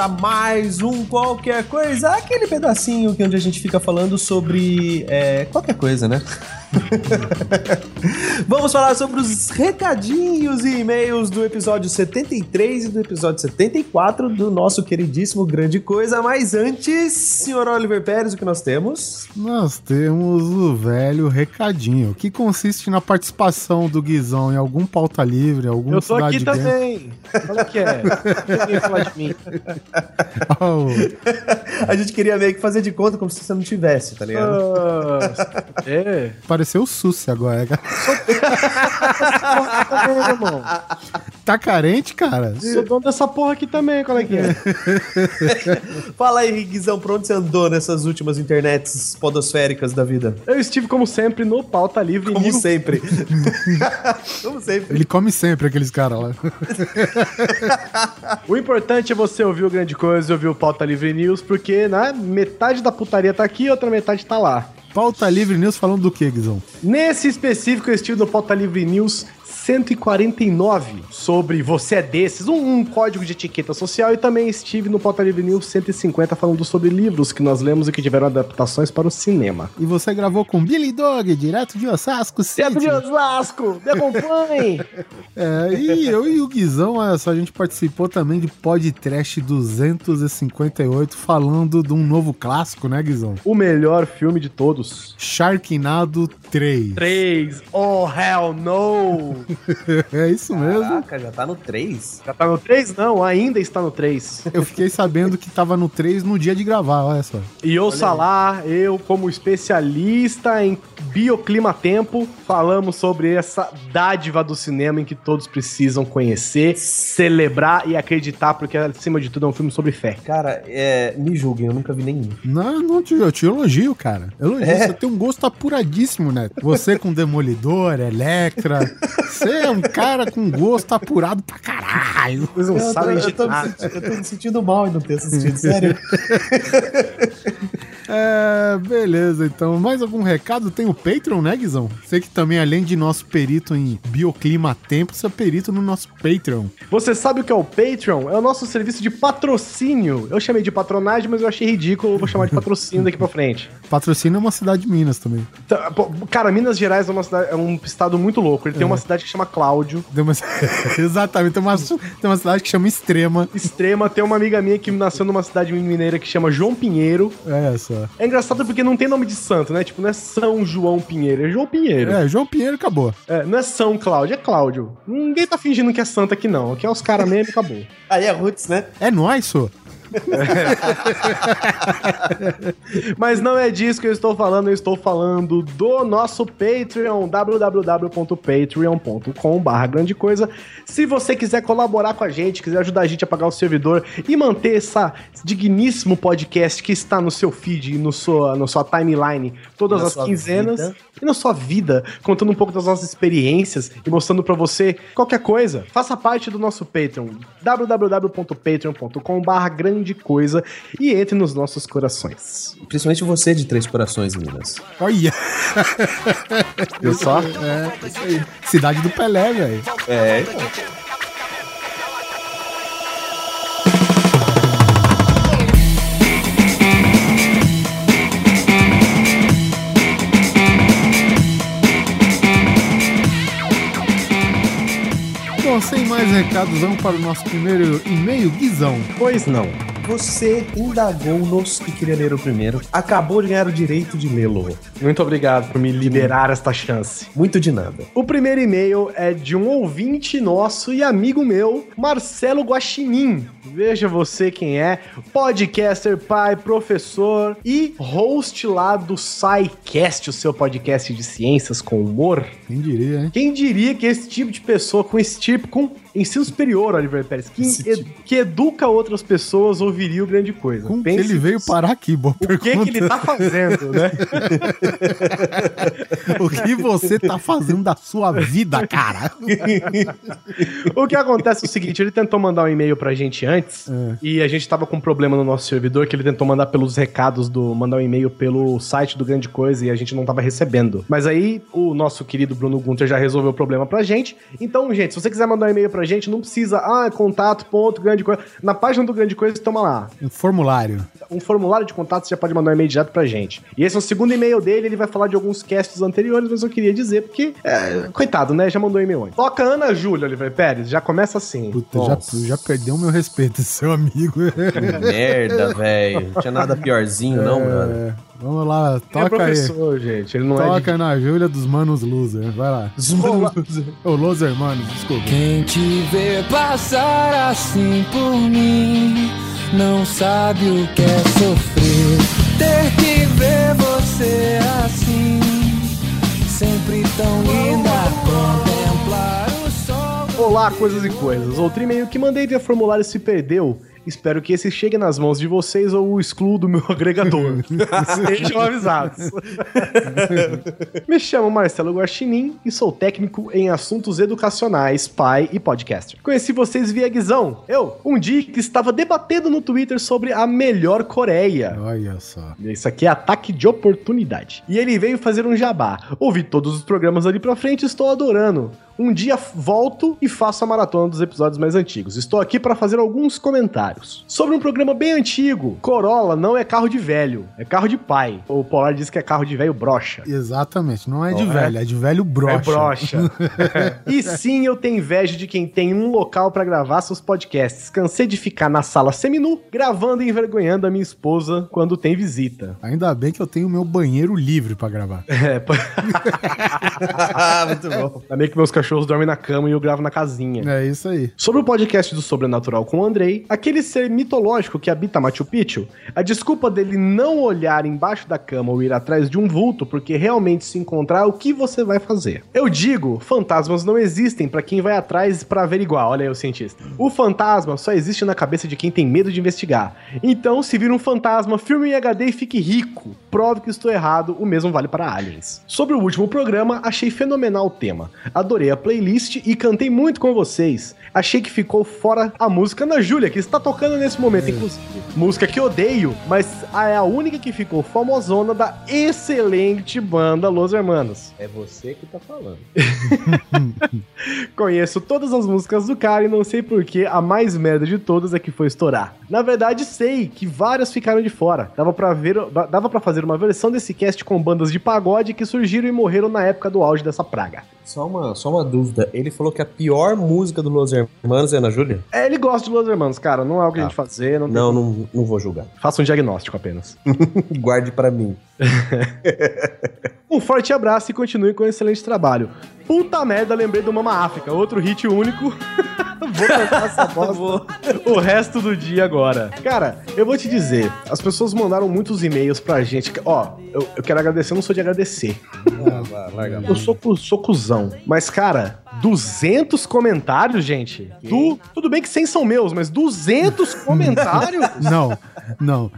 a mais um Qualquer Coisa, aquele pedacinho que onde a gente fica falando sobre é, qualquer coisa, né? Vamos falar sobre os recadinhos e e-mails do episódio 73 e do episódio 74 do nosso queridíssimo Grande Coisa. Mas antes, senhor Oliver Pérez, o que nós temos? Nós temos o velho recadinho, que consiste na participação do Guizão em algum pauta livre, algum Eu tô aqui também. Olha que é. Falar de mim. Oh, A gente queria meio que fazer de conta como se você não tivesse, tá ligado? Ah, é. pareceu o Sussi agora. Irmão. Tá carente, cara? Sou dono dessa porra aqui também, qual é que é? Fala aí, Guizão, pra onde você andou nessas últimas internets podosféricas da vida? Eu estive, como sempre, no Pauta Livre Como sempre. como sempre. Ele come sempre aqueles caras lá. O importante é você ouvir o Grande Coisa e ouvir o Pauta Livre News, porque né, metade da putaria tá aqui e outra metade tá lá. Pauta Livre News falando do que, Guizão? Nesse específico, eu estive no Pauta Livre News 149 sobre Você é Desses, um, um código de etiqueta social, e também estive no Pauta Livre News 150 falando sobre livros que nós lemos e que tiveram adaptações para o cinema. E você gravou com Billy Dog, direto de Osasco City. Teatro de Osasco, me acompanhe! É, e eu e o Guizão, olha só, a gente participou também de Podcast 258, falando de um novo clássico, né, Guizão? o melhor filme de todos. Sharknado 3. 3. Oh, hell no! É isso mesmo. Caraca, já tá no 3? Já tá no 3? Não, ainda está no 3. Eu fiquei sabendo que tava no 3 no dia de gravar, olha só. E ouça lá, eu, como especialista em bioclimatempo, falamos sobre essa dádiva do cinema em que todos precisam conhecer, celebrar e acreditar, porque acima de tudo é um filme sobre fé. Cara, é, me julguem, eu nunca vi nenhum. Não, não te, eu te elogio, cara. Elogio. É? Você tem um gosto apuradíssimo, né? Você com Demolidor, Electra. Você é um cara com gosto apurado pra caralho. Vocês não Eu tô, sabem de eu, tô me nada. sentindo, eu tô me sentindo mal em não ter assistido, sério. É, beleza, então. Mais algum recado? Tem o Patreon, né, Guizão? Você que também, além de nosso perito em bioclima tempo, você é perito no nosso Patreon. Você sabe o que é o Patreon? É o nosso serviço de patrocínio. Eu chamei de patronagem, mas eu achei ridículo, eu vou chamar de patrocínio daqui pra frente. Patrocínio é uma cidade de Minas também. Tá, pô, Cara, Minas Gerais é, uma cidade- é um estado muito louco. Ele tem uma cidade que chama Cláudio. Tem uma- Exatamente, tem uma, tem uma cidade que chama Extrema. Extrema, tem uma amiga minha que nasceu numa cidade mineira que chama João Pinheiro. É só. É engraçado porque não tem nome de santo, né? Tipo, não é São João Pinheiro, é João Pinheiro. É, João Pinheiro acabou. É, não é São Cláudio, é Cláudio. Ninguém tá fingindo que é santo aqui, não. Aqui é os caras mesmo e acabou. Aí é Roots, né? É nóis, só. Mas não é disso que eu estou falando, eu estou falando do nosso Patreon, www.patreon.com.br grande coisa. Se você quiser colaborar com a gente, quiser ajudar a gente a pagar o servidor e manter essa digníssimo podcast que está no seu feed e no sua, na sua timeline todas as quinzenas vida. e na sua vida, contando um pouco das nossas experiências e mostrando pra você qualquer coisa, faça parte do nosso Patreon, www.patreon.com.br grande coisa e entre nos nossos corações. Principalmente você de Três Corações, Minas. Olha. Viu só? É, isso aí. Cidade do Pelé, velho. É. Bom, sem mais recados, vamos para o nosso primeiro e-mail, Guizão. Pois não. Você indagou-nos e queria ler o primeiro. Acabou de ganhar o direito de lê-lo. Muito obrigado por me liberar esta chance. Muito de nada. O primeiro e-mail é de um ouvinte nosso e amigo meu, Marcelo Guaxinim. Veja você quem é, podcaster, pai, professor e host lá do SciCast, o seu podcast de ciências com humor. Quem diria, hein? Quem diria que esse tipo de pessoa, com esse tipo, com ensino superior, Oliver Pérez, que, ed- que educa outras pessoas, ouviria o grande coisa. Como Pense ele veio parar aqui? Boa o que, pergunta. que ele tá fazendo, né? O que você tá fazendo da sua vida, cara? O que acontece é o seguinte, ele tentou mandar um e-mail pra gente antes. É. E a gente tava com um problema no nosso servidor que ele tentou mandar pelos recados do. mandar um e-mail pelo site do Grande Coisa e a gente não tava recebendo. Mas aí o nosso querido Bruno Gunter já resolveu o problema pra gente. Então, gente, se você quiser mandar um e-mail pra gente, não precisa. Ah, é contato, ponto, grande coisa. Na página do Grande Coisa, toma lá. Um formulário. Um formulário de contato, você já pode mandar um e-mail direto pra gente. E esse é o segundo e-mail dele, ele vai falar de alguns casts anteriores, mas eu queria dizer, porque, é, coitado, né? Já mandou e-mail antes. Toca Ana Júlia, Oliver Pérez, já começa assim. Puta, já, Nossa. já perdeu o meu respeito, esse seu amigo. Merda, velho. Não tinha nada piorzinho, não, brother. É, vamos lá, é toca aí. professor, gente, ele não é Toca na Júlia dos Manos Loser. Vai lá. Ô, Loser, mano, desculpa. Quem te vê passar assim por mim não sabe o que é sofrer. Ter que ver você assim, sempre tão linda, Olá, coisas e coisas. Outro e-mail que mandei via formulário se perdeu. Espero que esse chegue nas mãos de vocês ou o excluo do meu agregador. Sejam avisados. Me chamo Marcelo Guaxinim e sou técnico em assuntos educacionais, pai e podcaster. Conheci vocês via Guizão. Eu, um dia que estava debatendo no Twitter sobre a melhor Coreia. Olha só. Isso aqui é ataque de oportunidade. E ele veio fazer um jabá. Ouvi todos os programas ali pra frente e estou adorando. Um dia volto e faço a maratona dos episódios mais antigos. Estou aqui para fazer alguns comentários. Sobre um programa bem antigo, Corolla não é carro de velho, é carro de pai. O Polar diz que é carro de velho brocha. Exatamente, não é de Oh, é? velho, é de velho brocha. É brocha. e sim, eu tenho inveja de quem tem um local pra gravar seus podcasts. Cansei de ficar na sala seminu, gravando e envergonhando a minha esposa quando tem visita. Ainda bem que eu tenho meu banheiro livre pra gravar. É, pô. Muito bom. Ainda bem que meus cachorros dormem na cama e eu gravo na casinha. É isso aí. Sobre o podcast do Sobrenatural com o Andrei, aquele ser mitológico que habita Machu Picchu, a desculpa dele não olhar embaixo da cama ou ir atrás de um vulto porque realmente se encontrar, o que você vai fazer? Eu digo, fantasmas não existem pra quem vai atrás pra averiguar, olha aí o cientista. O fantasma só existe na cabeça de quem tem medo de investigar. Então, se vir um fantasma, filme em HD e fique rico. Prove que estou errado, o mesmo vale para aliens. Sobre o último programa, achei fenomenal o tema. Adorei a playlist e cantei muito com vocês. Achei que ficou fora a música Ana Júlia, que está tocando nesse momento, inclusive. Música que odeio, mas é a única que ficou famosona da excelente banda Los Hermanos. É você que tá falando. Conheço todas as músicas do cara e não sei porque a mais merda de todas é que foi estourar. Na verdade, sei que várias ficaram de fora. Dava pra ver, dava para fazer uma versão desse cast com bandas de pagode que surgiram e morreram na época do auge dessa praga. Só uma, só uma dúvida. Ele falou que a pior música do Los Hermanos é Ana Júlia? É, ele gosta de Los Hermanos, cara. Não é algo que a Tá. gente fazer. Não, Não, não, não vou julgar. Faça um diagnóstico apenas. Guarde pra mim. Um forte abraço e continue com um excelente trabalho. Puta merda, lembrei do Mama África, outro hit único. vou cantar essa bosta o resto do dia agora. Cara, eu vou te dizer, as pessoas mandaram muitos e-mails pra gente. Ó, eu, eu quero agradecer, eu não sou de agradecer. Ah, larga. Eu sou, sou cuzão. Mas, cara, 200 comentários, gente? Du- tudo bem que 100 são meus, mas 200 comentários? Não, não.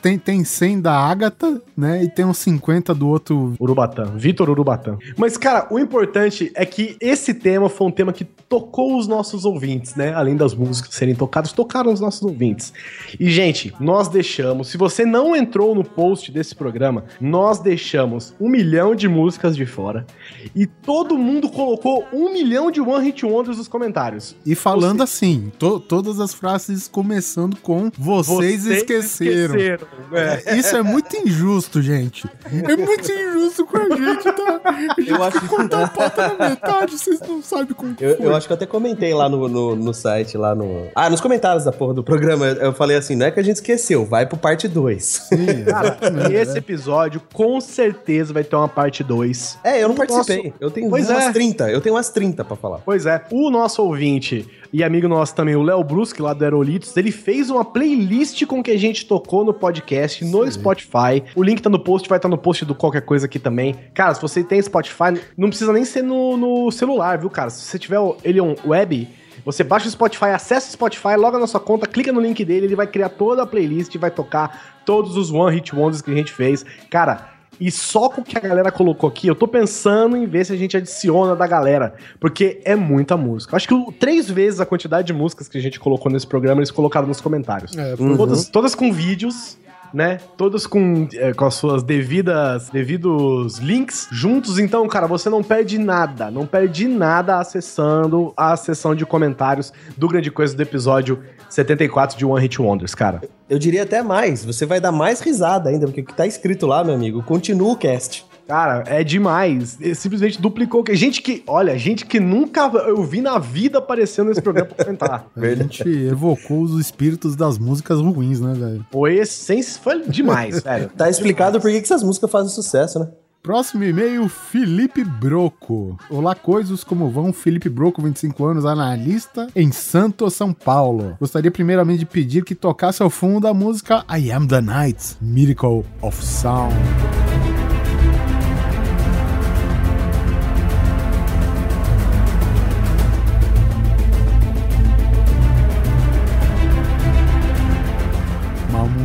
Tem, tem 100 da Agatha, né? E tem uns 50 do outro. Urubatã, Vitor Urubatã. Mas, cara, o importante é que esse tema foi um tema que tocou os nossos ouvintes, né? Além das músicas serem tocadas, tocaram os nossos ouvintes. E, gente, nós deixamos, se você não entrou no post desse programa, nós deixamos um milhão de músicas de fora. E todo mundo colocou um milhão de One Hit Wonders nos comentários. E falando assim, to- todas as frases começando com vocês, esqueceram. É. Isso é muito injusto, gente. É muito injusto com a gente, tá? A gente Eu acho que- cortar a pauta na metade, vocês não sabem como que Eu, foi. eu acho que eu até comentei lá no, no, no site, lá no. Ah, nos comentários da porra do programa, eu, falei assim: não é que a gente esqueceu, vai pro parte 2. Sim, Cara, e esse é. episódio com certeza vai ter uma parte 2. É, eu não O participei. Eu tenho Pois umas é. 30. Eu tenho umas 30 pra falar. Pois é, o nosso ouvinte e amigo nosso também, o Léo Brusque, lá do Aerolitos, ele fez uma playlist com que a gente tocou no podcast, no Spotify. O link tá no post, vai estar no post do qualquer coisa aqui também. Cara, se você tem Spotify, não precisa nem ser no, no celular, viu, cara? Se você tiver o- ele on web, você baixa o Spotify, acessa o Spotify, loga na sua conta, clica no link dele, ele vai criar toda a playlist e vai tocar todos os One Hit Wonders que a gente fez. Cara, E só com o que a galera colocou aqui, eu tô pensando em ver se a gente adiciona da galera. Porque é muita música. Acho que o- três vezes a quantidade de músicas que a gente colocou nesse programa, eles colocaram nos comentários. É, foi- Todas, todas com vídeos, né? Todas com, é, com as suas devidas devidos links juntos. Então, cara, você não perde nada. Não perde nada acessando a seção de comentários do Grande Coisa do episódio 74 de One Hit Wonders, cara. Eu diria até mais, você vai dar mais risada ainda, porque o que tá escrito lá, meu amigo, continua o cast. Cara, é demais. Ele simplesmente duplicou. que Gente que, olha, gente que nunca eu vi na vida aparecendo nesse programa pra comentar. A gente evocou os espíritos das músicas ruins, né, velho? Foi essência, foi demais, velho. Tá explicado por que que essas músicas fazem sucesso, né? Próximo e-mail, Felipe Broco. Olá, coisas, como vão? Felipe Broco, 25 anos, analista em Santo, São Paulo. Gostaria primeiramente de pedir que tocasse ao fundo a música I Am the Night, Miracle of Sound.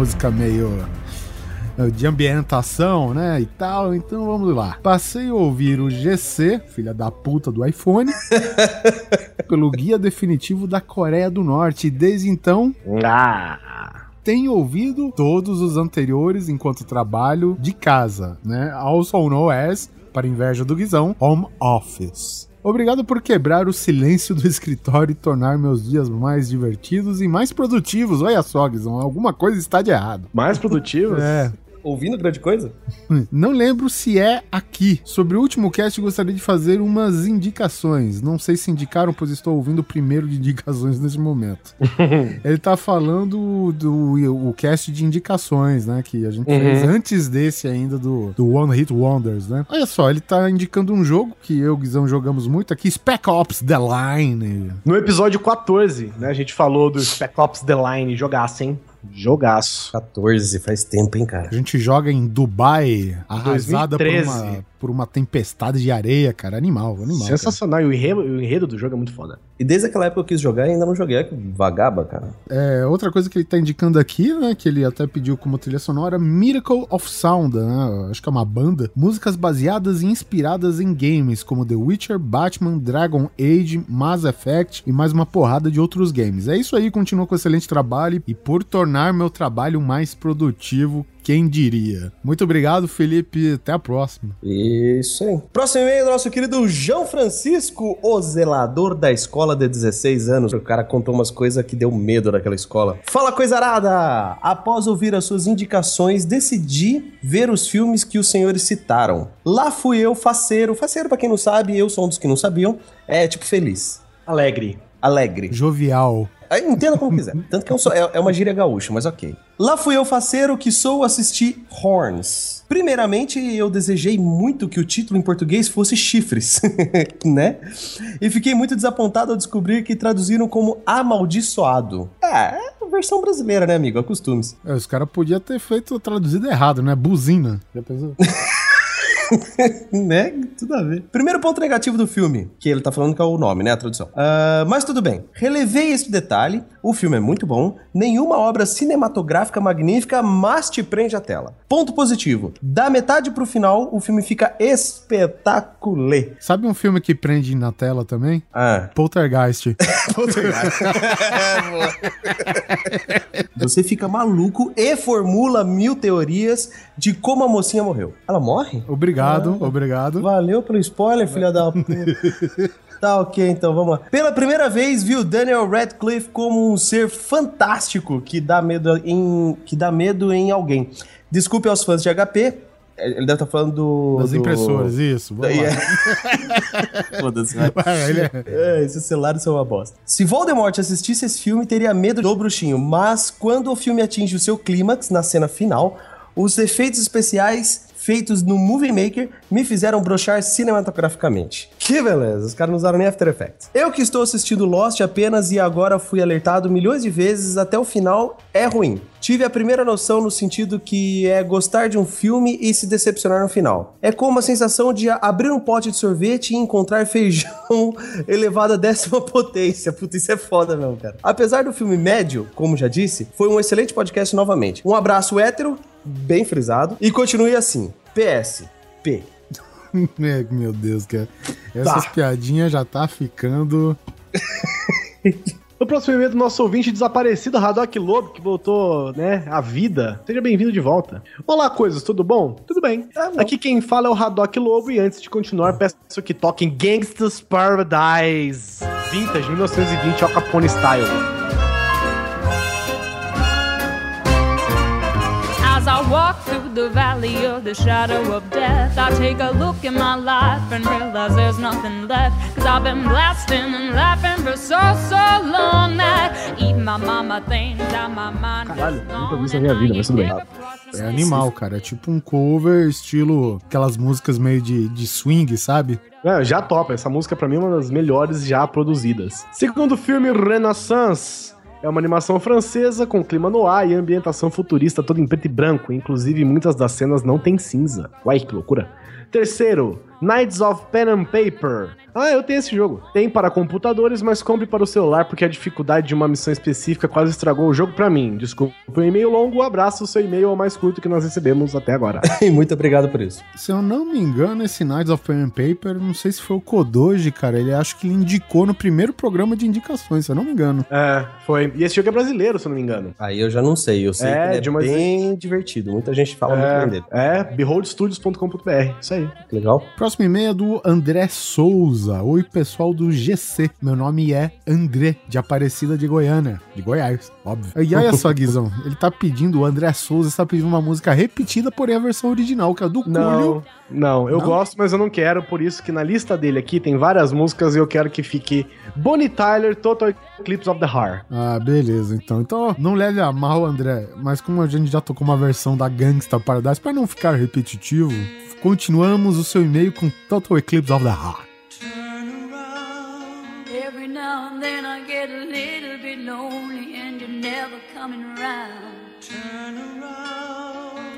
Música meio eh, de ambientação, né, e tal. Então vamos lá. Passei a ouvir o GC, filha da puta do iPhone, pelo guia definitivo da Coreia do Norte. E desde então Ah. tenho ouvido todos os anteriores enquanto trabalho de casa, né? Also known as, para inveja do Guizão, Home Office. Obrigado por quebrar o silêncio do escritório e tornar meus dias mais divertidos e mais produtivos. Olha só, Guizão, alguma coisa está de errado. Mais produtivos? É, Ouvindo grande coisa? Não lembro se é aqui. Sobre o último cast, gostaria de fazer umas indicações. Não sei se indicaram, pois estou ouvindo o primeiro de indicações nesse momento. Ele tá falando do o cast de indicações, né? Que a gente fez antes desse ainda, do, do One Hit Wonders, né? Olha só, ele tá indicando um jogo que eu e o Guizão jogamos muito aqui, Spec Ops The Line. No episódio 14, né, a gente falou do Spec Ops The Line, jogaço, hein? Jogaço. 14, faz tempo, hein, cara. A gente joga em Dubai, arrasada por 2013. uma, por uma tempestade de areia, cara. Animal, animal. cara. Sensacional. E o enredo, o enredo do jogo é muito foda. E desde aquela época que eu quis jogar, ainda não joguei. Que vagaba, cara. É, outra coisa que ele tá indicando aqui, né, que ele até pediu como trilha sonora, Miracle of Sound, né, acho que é uma banda, músicas baseadas e inspiradas em games como The Witcher, Batman, Dragon Age, Mass Effect e mais uma porrada de outros games. É isso aí, continua com excelente trabalho e por tornar meu trabalho mais produtivo, quem diria. Muito obrigado, Felipe, até a próxima. Isso aí. Próximo e-mail do nosso querido João Francisco, o zelador da escola de 16 anos. O cara contou umas coisas que deu medo daquela escola. Fala, coisa arada! Após ouvir as suas indicações, decidi ver os filmes que os senhores citaram. Lá fui eu, faceiro. Faceiro, pra quem não sabe, eu sou um dos que não sabiam. É tipo feliz, Alegre. Alegre. Jovial. Aí, Entenda como quiser. Tanto que é, é- é uma gíria gaúcha, mas ok. Lá fui eu faceiro que sou assistir Horns. Primeiramente, eu desejei muito que o título em português fosse Chifres, né? E fiquei muito desapontado ao descobrir que traduziram como Amaldiçoado. É, é versão brasileira, né, amigo? Acostume-se. É, os caras podiam ter feito traduzido errado, né? Buzina. Já pensou? né? Tudo a ver. Primeiro ponto negativo do filme, que ele tá falando que é o nome, né? A tradução. Ah, mas tudo bem. Relevei este detalhe. O filme é muito bom. Nenhuma obra cinematográfica magnífica, mas te prende a tela. Ponto positivo. Da metade pro final, o filme fica espetacular. Sabe um filme que prende na tela também? Ah. Poltergeist. Você fica maluco e formula mil teorias de como a mocinha morreu. Ela morre? Obrigado, obrigado. Valeu pelo spoiler, filha da puta. Tá ok, então vamos lá. Pela primeira vez, viu Daniel Radcliffe como um ser fantástico que dá medo em, que dá medo em alguém. Desculpe aos fãs de HP. Ele deve estar falando do. Das do- impressoras, isso. Vamos lá. É. Foda-se, vai. É- É, esses celulares são uma bosta. Se Voldemort assistisse esse filme, teria medo do bruxinho, mas quando o filme atinge o seu clímax, na cena final, os efeitos especiais feitos no Movie Maker me fizeram brochar cinematograficamente. Que beleza, os caras não usaram nem After Effects. Eu que estou assistindo Lost apenas e agora fui alertado milhões de vezes até o final, é ruim. Tive a primeira noção no sentido que é gostar de um filme e se decepcionar no final. É como a sensação de abrir um pote de sorvete e encontrar feijão elevado à décima potência. Puta, isso é foda mesmo, cara. Apesar do filme médio, como já disse, foi um excelente podcast novamente. Um abraço hétero, bem frisado, e continue assim. PS. P. É, Meu Deus, cara. Essas piadinhas já tá ficando. No próximo do nosso ouvinte desaparecido, Haddock Lobo, que voltou, né, à vida. Seja bem-vindo de volta. Olá, coisas, tudo bom? Tudo bem. Aqui quem fala é o Haddock Lobo e antes de continuar, peço que toquem Gangsta's Paradise. Vintage, 1920, Al Capone Style. The valley of the shadow of death, I take a look in my life and realize there's nothing left. Cause I've been blasting and laughing for so, so long that even my mama thinks that my mind Caralho, is nunca vi gone isso na minha vida, mas tudo bem. É animal, cara. É tipo um cover, estilo aquelas músicas meio de, de swing, sabe? É, já topa. Essa música pra mim é uma das melhores já produzidas. Segundo filme, Renaissance. É uma animação francesa com clima no ar e ambientação futurista toda em preto e branco. Inclusive, muitas das cenas não tem cinza. Uai, que loucura. Terceiro, Knights of Pen and Paper. Ah, eu tenho esse jogo. Tem para computadores, mas compre para o celular porque a dificuldade de uma missão específica quase estragou o jogo pra mim. Desculpa o e-mail longo, um abraço, seu e-mail é o mais curto que nós recebemos até agora. Muito obrigado por isso. Se eu não me engano, esse Knights of Pen and Paper, não sei se foi o Kodoji, cara. Ele acho que ele indicou no primeiro programa de indicações, se eu não me engano. é, foi. E esse jogo é brasileiro, se eu não me engano. Aí eu já não sei. Eu sei É, que ele é de uma- bem divertido. Muita gente fala muito bem dele. É, é beholdstudios.com.br. Isso aí. Que legal. Próximo e-mail é do André Souza. Oi, pessoal do GC. Meu nome é André, de Aparecida de Goiânia. De Goiás, óbvio. E olha só, Guizão. Ele tá pedindo, o André Souza está pedindo uma música repetida, porém a versão original, que é a do Cúlio. Não, eu Não? gosto, mas eu não quero, por isso que na lista dele aqui tem várias músicas e eu quero que fique Bonnie Tyler, Total Eclipse of the Heart. Ah, beleza, então. Então, não leve a mal, André, mas como a gente já tocou uma versão da Gangsta Paradise, para não ficar repetitivo, continuamos o seu e-mail com Total Eclipse of the Heart. Every now and then I get a little bit lonely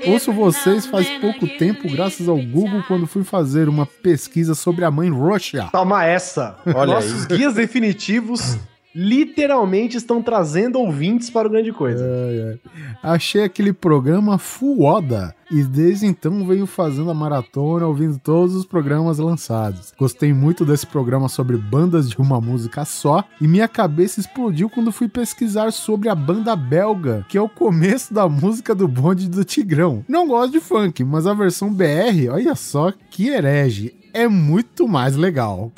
Ouço vocês faz pouco tempo, graças ao Google, quando fui fazer uma pesquisa sobre a mãe Russia. Toma essa! Olha Nossos guias definitivos literalmente estão trazendo ouvintes para o Grande Coisa. Achei aquele programa foda e desde então venho fazendo a maratona, ouvindo todos os programas lançados. Gostei muito desse programa sobre bandas de uma música só e minha cabeça explodiu quando fui pesquisar sobre a banda belga, que é o começo da música do bonde do Tigrão. Não gosto de funk, mas a versão BR, olha só que herege, é muito mais legal.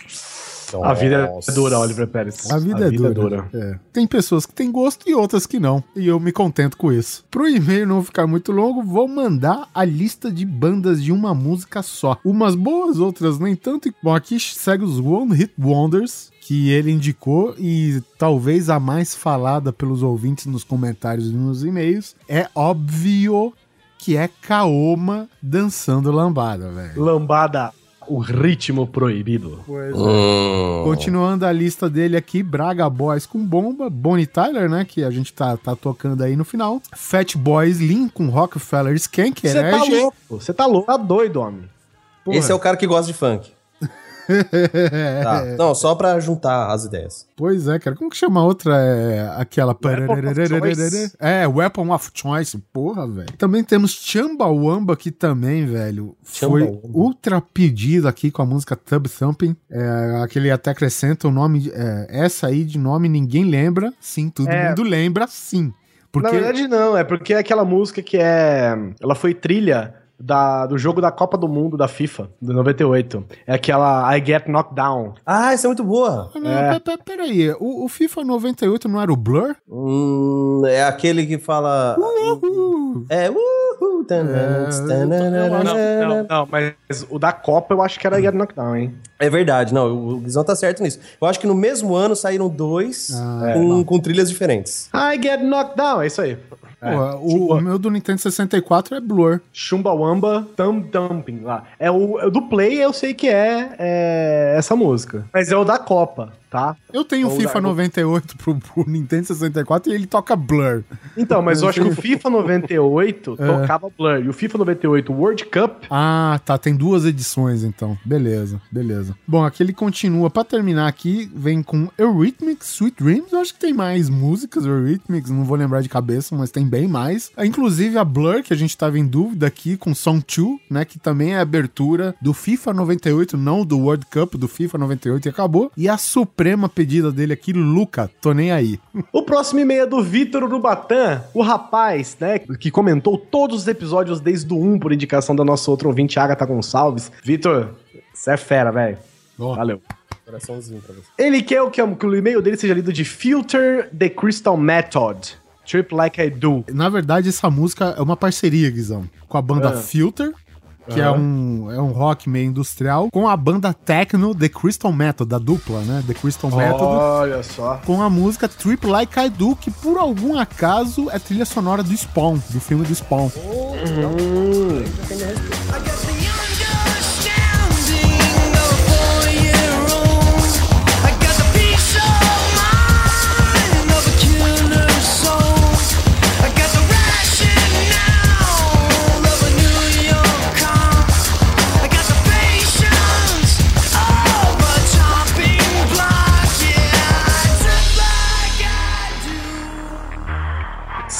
A vida Nossa. é dura, Oliver Pérez. A vida, é, dura. É. Tem pessoas que têm gosto e outras que não. E eu me contento com isso. Pro e-mail não ficar muito longo, vou mandar a lista de bandas de uma música só. Umas boas, outras nem tanto. Bom, aqui segue os One Hit Wonders. Que ele indicou e talvez a mais falada pelos ouvintes nos comentários e nos e-mails é óbvio que é Kaoma dançando lambada, velho. Lambada, o ritmo proibido. Hum. Continuando a lista dele aqui, Braga Boys com bomba, Bonnie Tyler, né, que a gente tá, tá tocando aí no final, Fat Boys Lean com Rockefeller Skank, Você tá louco, você tá louco, tá doido, homem. Porra. Esse é o cara que gosta de funk. Tá. Não, só pra juntar as ideias. Pois é, cara, como que chama a outra? É aquela... É, Weapon of Choice, porra, velho. Também temos Chumbawamba, que também, velho, foi ultra pedido aqui com a música Tub Thumping. É, aquele até acrescenta o nome, é, essa aí de nome ninguém lembra, sim, todo É. mundo lembra, sim. Porque... Na verdade, não, é porque é aquela música que é. Ela foi trilha da, do jogo da Copa do Mundo da FIFA, do 98. É aquela I Get Knocked Down. Ah, essa é muito boa. Ah, não, É. pe- pe- Peraí, o, o FIFA 98 não era o Blur? Hum, é aquele que fala. Uhul. É, uhul. eu acho- Não, não, não, mas o da Copa eu acho que era I Get Knocked Down, hein? É verdade, não, o Guizão tá certo nisso. Eu acho que no mesmo ano saíram dois Ah, com, com trilhas diferentes. I Get Knocked Down, é isso aí. É. O, o meu do Nintendo 64 é Blur. Chumbawamba Thumb Dumping lá. É o, é o do Play, eu sei que é, é essa música. Mas é o da Copa, tá? Eu tenho o Ou FIFA da- 98 pro, pro Nintendo 64 e ele toca Blur. Então, mas eu acho que o FIFA 98 É. tocava Blur. E o FIFA 98 World Cup Ah, tá. Tem duas edições, então. Beleza, beleza. Bom, aqui ele continua. Pra terminar aqui, vem com Eurythmics, Sweet Dreams. Eu acho que tem mais músicas, Eurythmics. Não vou lembrar de cabeça, mas tem bem mais. Ah, Inclusive a Blur, que a gente tava em dúvida aqui, com Song 2, né? Que também é a abertura do FIFA 98, não do World Cup, do FIFA 98 e acabou. E a suprema pedida dele aqui, Luca. Tô nem aí. O próximo e-mail é do Vitor Urubatã, o rapaz, né, que comentou todos os episódios desde o 1 por indicação da nossa outra ouvinte, Agatha Gonçalves. Vitor, você é fera, velho. Valeu. Coraçãozinho pra você. Ele quer o que, que o e-mail dele seja lido de Filter the Crystal Method. Trip Like I Do. Na verdade, essa música é uma parceria, Guizão, com a banda Ah. Filter, que é, Aham. um, é um rock meio industrial, com a banda Techno The Crystal Method, da dupla, né? The Crystal Method. Olha só. Com a música Trip Like I Do, que por algum acaso é trilha sonora do Spawn, do filme do Spawn. I got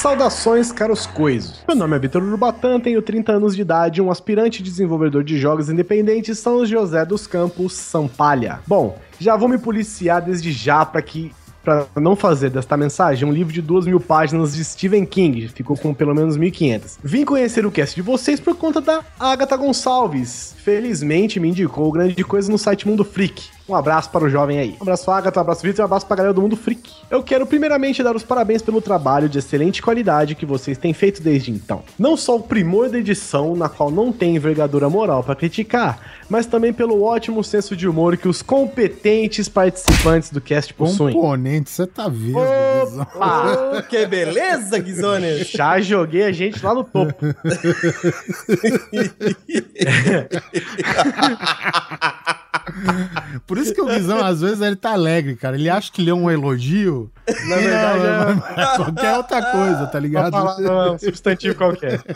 Saudações, caros coisos. Meu nome é Vitor Urubatã, tenho 30 anos de idade, um aspirante desenvolvedor de jogos independentes São José dos Campos, Sampalha. Bom, já vou me policiar desde já para que para não fazer desta mensagem um livro de duas mil páginas de Stephen King, ficou com pelo menos 1.500. Vim conhecer o cast de vocês por conta da Agatha Gonçalves. Felizmente me indicou grande coisa no site Mundo Freak. Um abraço para o jovem aí. Um abraço Agatha, um abraço Vitor e um abraço para a galera do Mundo Freak. Eu quero primeiramente dar os parabéns pelo trabalho de excelente qualidade que vocês têm feito desde então. Não só o primor da edição, na qual não tem envergadura moral para criticar, mas também pelo ótimo senso de humor que os competentes participantes do cast possuem. Componente, você tá vendo, Guizão. Ah, que beleza, Guizone! Já joguei a gente lá no topo. Por isso que o Guizão, às vezes, ele tá alegre, cara. Ele acha que lê um elogio. Na verdade, Não, é qualquer outra coisa, tá ligado? falar não, é um substantivo qualquer.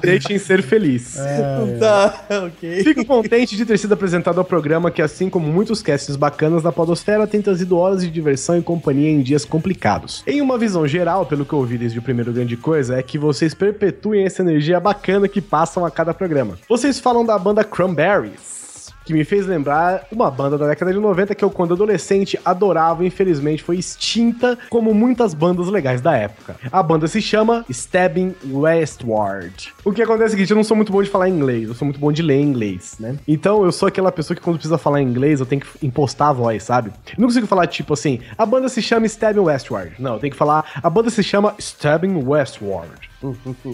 Deixem ser feliz. Tá, ok. Fico contente de ter sido apresentado ao programa que, assim como muitos casts bacanas da Podosfera, tem trazido horas de diversão e companhia em dias complicados. Em uma visão geral, pelo que eu ouvi desde o primeiro grande coisa, é que vocês perpetuem essa energia bacana que passam a cada programa. Vocês falam da banda Cranberries. Que me fez lembrar uma banda da década de 90 que eu, quando adolescente, adorava infelizmente foi extinta, como muitas bandas legais da época. A banda se chama Stabbing Westward. O que acontece é o seguinte: eu não sou muito bom de falar inglês, eu sou muito bom de ler inglês, né? Então eu sou aquela pessoa que quando precisa falar inglês, eu tenho que impostar a voz, sabe? Eu não consigo falar tipo assim, a banda se chama Stabbing Westward. Não, eu tenho que falar, a banda se chama Stabbing Westward.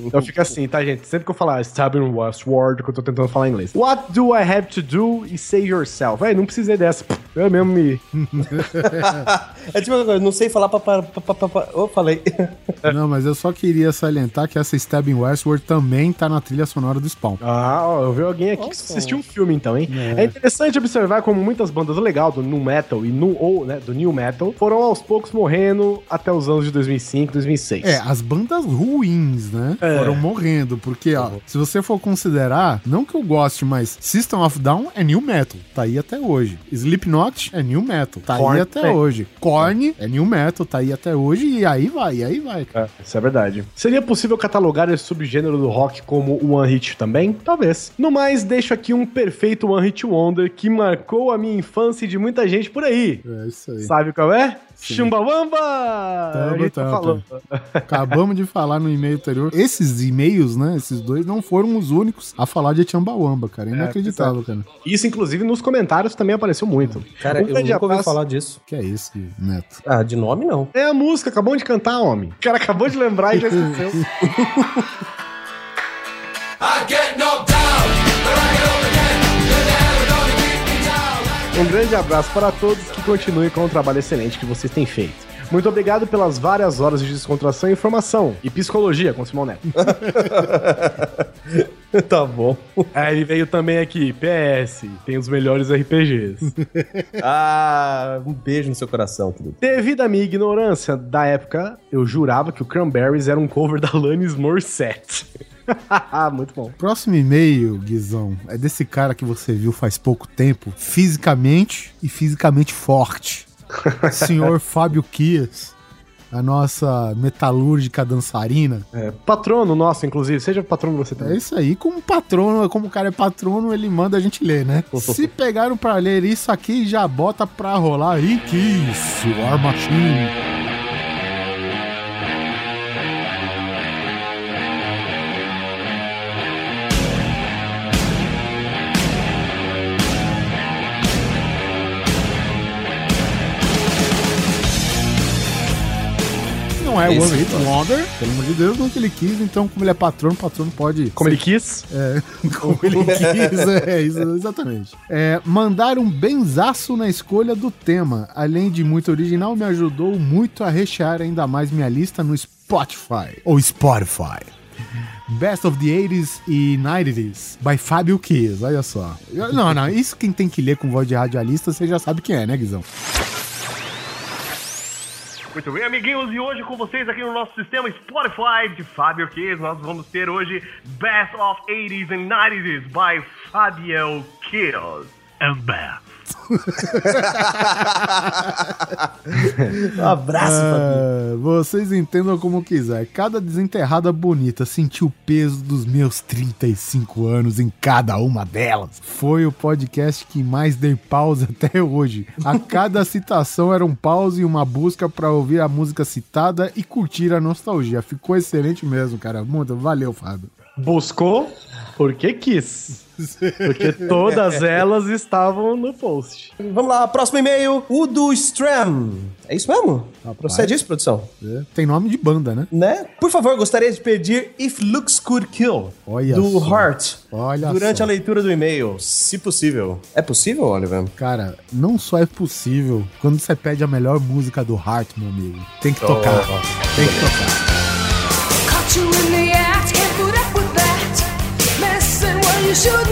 Então fica assim, tá, gente? Sempre que eu falar Stabbing Westward, que eu tô tentando falar inglês. What do I have to do e save yourself? Véi, não precisei dessa. Eu mesmo me. É tipo, eu não sei falar pra. pra, pra, pra, pra. Oh, falei. Não, mas eu só queria salientar que essa Stabbing Westward também tá na trilha sonora do Spawn. Ah, ó, eu vi alguém aqui que assistiu um filme então, hein? É. interessante observar como muitas bandas legais do nu metal e nu ou, né, do new metal foram aos poucos morrendo até os anos de 2005, 2006. É, as bandas ruins, né? É. Foram morrendo. Porque, ó, se você for considerar, não que eu goste, mas System of Down é new metal. Tá aí até hoje. Slipknot é new metal. Tá Korn aí até também. hoje. Korn é new metal. Tá aí até hoje. E aí vai, e aí vai, cara. É, isso é verdade. Seria possível catalogar esse subgênero do rock como one hit também? Talvez. No mais, deixo aqui um perfeito one hit wonder que marcou a minha infância e de muita gente por aí. É isso aí. Sabe qual é? Chumbawamba! Tamo, tá tamo, falando. Acabamos de falar no e-mail anterior. Esses e-mails, né? Esses dois não foram os únicos a falar de Chambawamba, cara. Inacreditável, cara. Isso, inclusive, nos comentários também apareceu muito. Cara, Um eu nunca ouvi falar disso. Que é isso, Neto? Ah, de nome não. É a música, acabou de cantar, homem. O cara acabou de lembrar e já esqueceu. Um grande abraço para todos que continuem com o trabalho excelente que vocês têm feito. Muito obrigado pelas várias horas de descontração, informação e psicologia com o Simão Neto. tá bom. Aí ele veio também aqui, PS, tem os melhores RPGs. Ah, um beijo no seu coração, querido. Devido à minha ignorância da época, eu jurava que o Cranberries era um cover da Alanis Morissette. Muito bom. Próximo e-mail, Guizão, é desse cara que você viu faz pouco tempo, fisicamente e fisicamente forte. Senhor Fábio Kias, a nossa metalúrgica dançarina. É, patrono nosso, inclusive, seja patrono você É também. isso aí, como patrono, como o cara é patrono, ele manda a gente ler, né? Se pegaram pra ler isso aqui, já bota pra rolar aí, que isso, War Machine. Não é One Hit Wonder, pelo amor de Deus, não que ele quis, então como ele é patrono, o patrono pode Como ele quis. é, como ele quis, é, isso, exatamente. É, mandar um benzaço na escolha do tema. Além de muito original, me ajudou muito a rechear ainda mais minha lista no Spotify. Ou Spotify. Best of the 80s e 90s, by Fábio Kiss, olha só. Não, não, isso quem tem que ler com voz de radialista, você já sabe quem é, né, Guizão? Muito bem, amiguinhos, e hoje com vocês aqui no nosso sistema Spotify de Fábio Kiss, nós vamos ter hoje Best of 80s and 90s by Fabio Kiss. And Best. Um abraço. Ah, vocês entendam como quiser. Cada desenterrada bonita sentiu o peso dos meus 35 anos em cada uma delas. Foi o podcast que mais dei pausa até hoje. A cada citação era um pause e uma busca pra ouvir a música citada e curtir a nostalgia. Ficou excelente mesmo, cara. Muito valeu, Fábio. Buscou porque quis. Porque todas elas estavam no post. Vamos lá, próximo e-mail, o do Stram. É isso mesmo? Procede isso, produção? É, Tem nome de banda, né? Né? Por favor, gostaria de pedir If Looks Could Kill, Olha do só. Heart, Olha durante só. a leitura do e-mail, se possível. É possível, Oliver? Cara, não só é possível quando você pede a melhor música do Heart, meu amigo. Tem que tocar. Tem que tocar. Caught you in the act, can't put up with that. Messing where you shouldn't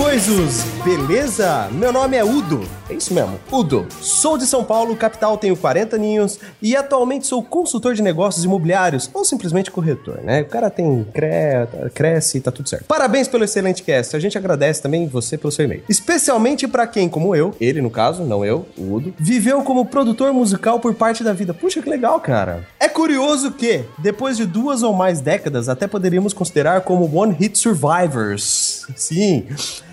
coisas, beleza? Meu nome é Udo. É isso mesmo, Udo. Sou de São Paulo, capital, tenho 40 aninhos e atualmente sou consultor de negócios imobiliários ou simplesmente corretor, né? O cara tem cre... cresce e tá tudo certo. Parabéns pelo excelente cast. A gente agradece também você pelo seu e-mail. Especialmente pra quem, como eu, ele no caso, não eu, o Udo, viveu como produtor musical por parte da vida. Puxa, que legal, cara. É curioso que, depois de duas ou mais décadas, até poderíamos considerar como One Hit Survivors. Sim,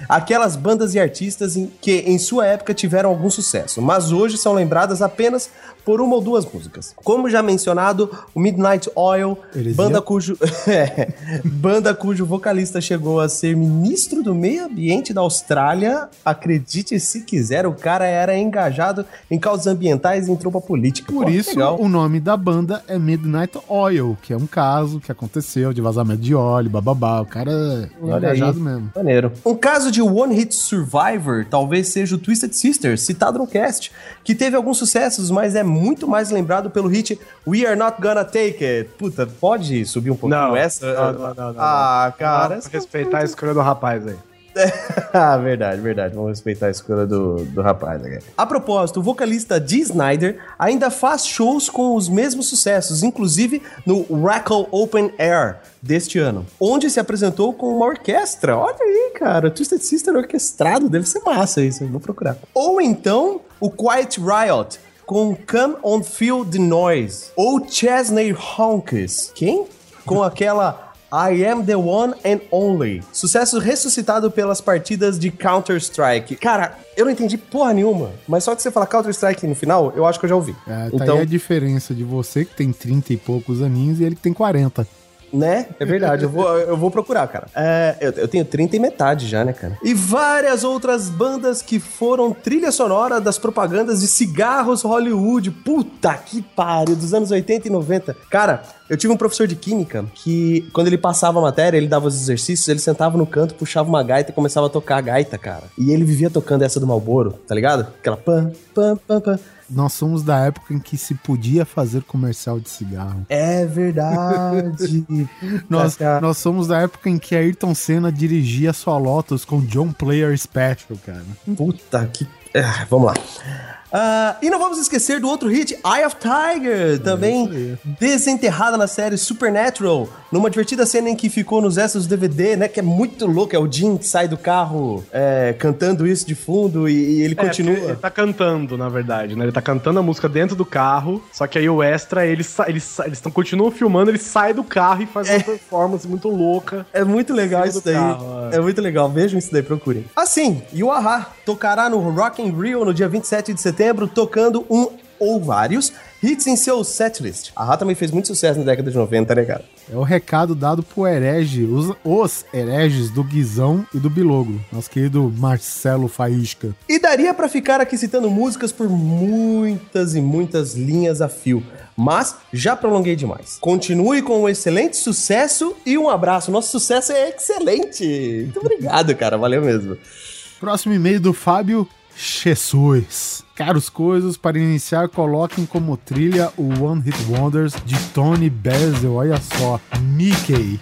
aquelas bandas e artistas em- que em sua época tiveram algum sucesso, mas hoje são lembradas apenas por uma ou duas músicas. Como já mencionado, o Midnight Oil, Heresia. banda cujo é, banda cujo vocalista chegou a ser ministro do meio ambiente da Austrália. Acredite se quiser, o cara era engajado em causas ambientais e em tropa política. Por Pô, isso, legal. o nome da banda é Midnight Oil, que é um caso que aconteceu de vazamento de óleo, bababá. O cara é Olha aí. engajado mesmo. Maneiro. Um caso de One Hit Survivor talvez seja o Twisted Sister, citado no cast, que teve alguns sucessos, mas é muito mais lembrado pelo hit We Are Not Gonna Take It. Puta, pode subir um pouquinho Não, essa? não, não, não, não, Ah, cara. Vamos respeitar a escolha do rapaz aí. ah, verdade, verdade. Vamos respeitar a escolha do, do rapaz. Né? A propósito, o vocalista Dee Snyder ainda faz shows com os mesmos sucessos, inclusive no Rackle Open Air deste ano, onde se apresentou com uma orquestra. Olha aí, cara, Twisted Sister orquestrado, deve ser massa isso, vou procurar. Ou então, o Quiet Riot, com Come On Feel the Noise, ou Chesney Honks. Quem? Com aquela I Am the One and Only. Sucesso ressuscitado pelas partidas de Counter-Strike. Cara, eu não entendi porra nenhuma, mas só que você fala Counter-Strike no final, eu acho que eu já ouvi. É, tá então, aí a diferença de você que tem 30 e poucos aninhos e ele que tem 40. Né? É verdade, eu vou, eu vou procurar, cara. É, eu, eu tenho 30 e metade já, né, cara? E várias outras bandas que foram trilha sonora das propagandas de cigarros Hollywood. Puta que pariu, dos anos 80 e 90. Cara, eu tive um professor de química que, quando ele passava a matéria, ele dava os exercícios, ele sentava no canto, puxava uma gaita e começava a tocar a gaita, cara. E ele vivia tocando essa do Malboro, tá ligado? Aquela pam, pam, pam, pam. Nós somos da época em que se podia fazer comercial de cigarro. É verdade. Nós, Cara, nós somos da época em que Ayrton Senna dirigia sua Lotus com John Player Special, cara. Puta que. Ah, vamos lá. Ah, e não vamos esquecer do outro hit, Eye of Tiger, também desenterrada na série Supernatural, numa divertida cena em que ficou nos extras do DVD, né? Que é muito louco, é o Jim que sai do carro é, cantando isso de fundo e, e ele É, continua. Ele tá cantando, na verdade, né? Ele tá cantando a música dentro do carro, só que aí o extra, ele sa- ele sa- eles tão, continuam filmando, ele sai do carro e faz uma performance muito louca. É muito legal isso daí. carro, é. é. muito legal. Vejam isso daí, procurem. Assim, e o Ahá tocará no Rock in Rio no dia 27 de setembro, tocando um ou vários hits em seu setlist. A Ahá também fez muito sucesso na década de 90, né, cara? É o recado dado pro herege, os, os hereges do Guizão e do Bilogo, nosso querido Marcelo Faísca. E daria pra ficar aqui citando músicas por muitas e muitas linhas a fio. Mas já prolonguei demais. Continue com um excelente sucesso e um abraço. Nosso sucesso é excelente. Muito obrigado, cara. Valeu mesmo. Próximo e-mail do Fábio Jesus. Caros coisas, para iniciar, coloquem como trilha o One Hit Wonders de Tony Basil. Olha só, Mickey.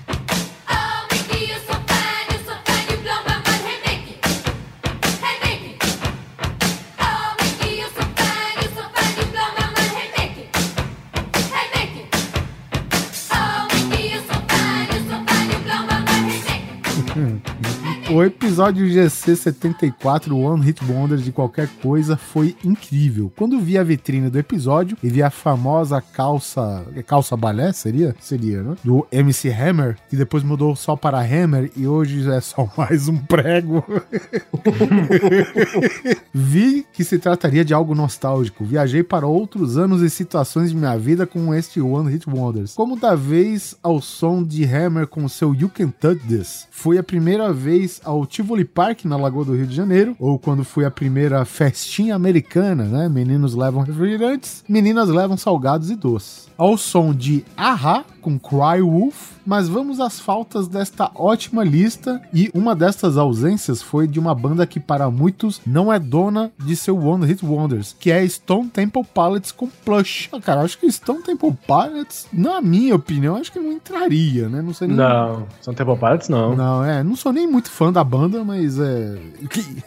O episódio GC 74, One Hit Wonders de qualquer coisa, foi incrível. Quando vi a vitrine do episódio e vi a famosa calça. é Calça balé? Seria? Seria, né? Do MC Hammer, que depois mudou só para Hammer e hoje é só mais um prego. Vi que se trataria de algo nostálgico. Viajei para outros anos e situações de minha vida com este One Hit Wonders. Como da vez ao som de Hammer com seu You Can Touch This. Foi a primeira vez ao Tivoli Park na Lagoa do Rio de Janeiro, ou quando foi a primeira festinha americana, né? Meninos levam refrigerantes, meninas levam salgados e doces. Ao som de Aha com Cry Wolf, mas vamos às faltas desta ótima lista e uma destas ausências foi de uma banda que para muitos não é dona de seu One Hit Wonders, que é Stone Temple Pilots com Plush. Ah, cara, acho que Stone Temple Pilots, na minha opinião, acho que não entraria, né? Não sei nem Não, são Temple Pilots, não. não, é, não sou nem muito fã da banda, mas é.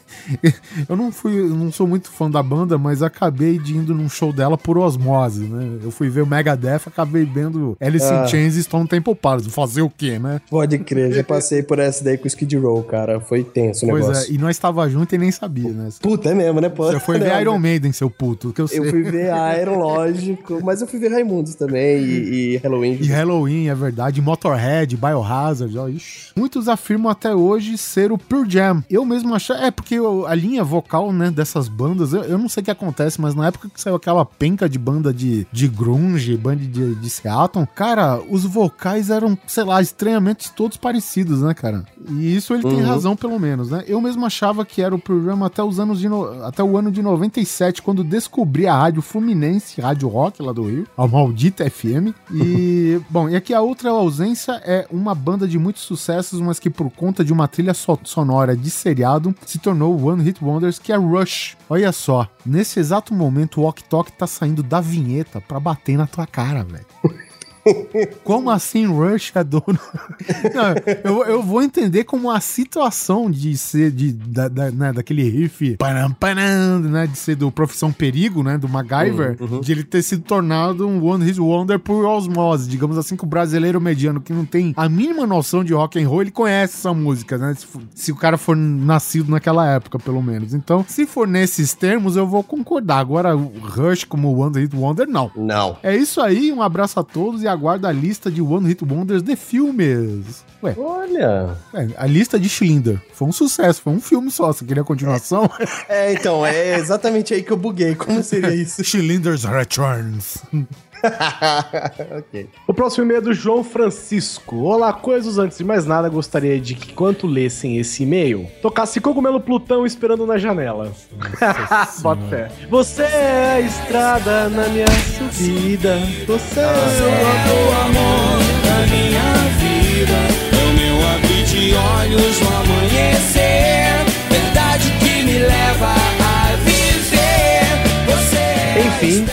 Eu não fui, não sou muito fã da banda, mas acabei de indo num show dela por osmose, né? Eu fui ver o Megadeth, acabei vendo Alice in Chains e Stone Temple Pilots. Fazer o quê, né? Pode crer, já passei por essa daí com o Skid Row, cara. Foi tenso o Pois negócio. é, e nós estava junto e nem sabia, né? Puta, é mesmo, né? Pô, Você foi ver Não, Iron Maiden, seu puto, que eu sei. Eu fui ver Iron, lógico, mas eu fui ver Raimundos também e, e Halloween. E Halloween, é verdade, Motorhead, Biohazard, ó, ixi. Muitos afirmam até hoje ser o Pure Jam. Eu mesmo achei, é porque eu- a linha vocal, né, dessas bandas, eu, eu não sei o que acontece, mas na época que saiu aquela penca de banda de, de grunge, banda de, de Seattle, cara, os vocais eram, sei lá, estranhamente todos parecidos, né, cara? E isso ele tem razão, pelo menos, né? Eu mesmo achava que era o programa até os anos de no- até o ano de 97, quando descobri a rádio Fluminense, Rádio Rock lá do Rio, a maldita FM. E, bom, e aqui a outra ausência é uma banda de muitos sucessos, mas que por conta de uma trilha so- sonora de seriado se tornou One Hit Wonders, que é Rush. Olha só, nesse exato momento o Ok Tok tá saindo da vinheta pra bater na tua cara, velho. Como assim Rush é dono? Não, eu, eu vou entender como a situação de ser de, da, da- né, daquele riff panam, panam, né, de ser do Profissão Perigo, né, do MacGyver, de ele ter sido tornado um One Hit Wonder por osmose, digamos assim, que o brasileiro mediano que não tem a mínima noção de rock and roll, ele conhece essa música, né, se, se o cara for nascido naquela época, pelo menos. Então, se for nesses termos, eu vou concordar. Agora, Rush como One Hit Wonder, não. Não. É isso aí, um abraço a todos e aguardo a lista de One Hit Wonders de filmes. Ué, Olha. é, a lista de Schlinder foi um sucesso, foi um filme só. Você queria a continuação? É, então, é exatamente aí que eu buguei. Como seria isso? Schlinder's Returns. ok. O próximo e-mail é do João Francisco. Olá, coisas. Antes de mais nada, gostaria de que, quando lessem esse e-mail, tocasse Cogumelo Plutão esperando na janela. Bota fé. Você é a estrada na minha subida. Você é o amor da minha vida. É o meu abrir de olhos no amanhecer. Verdade que me leva a viver. Você é Enfim,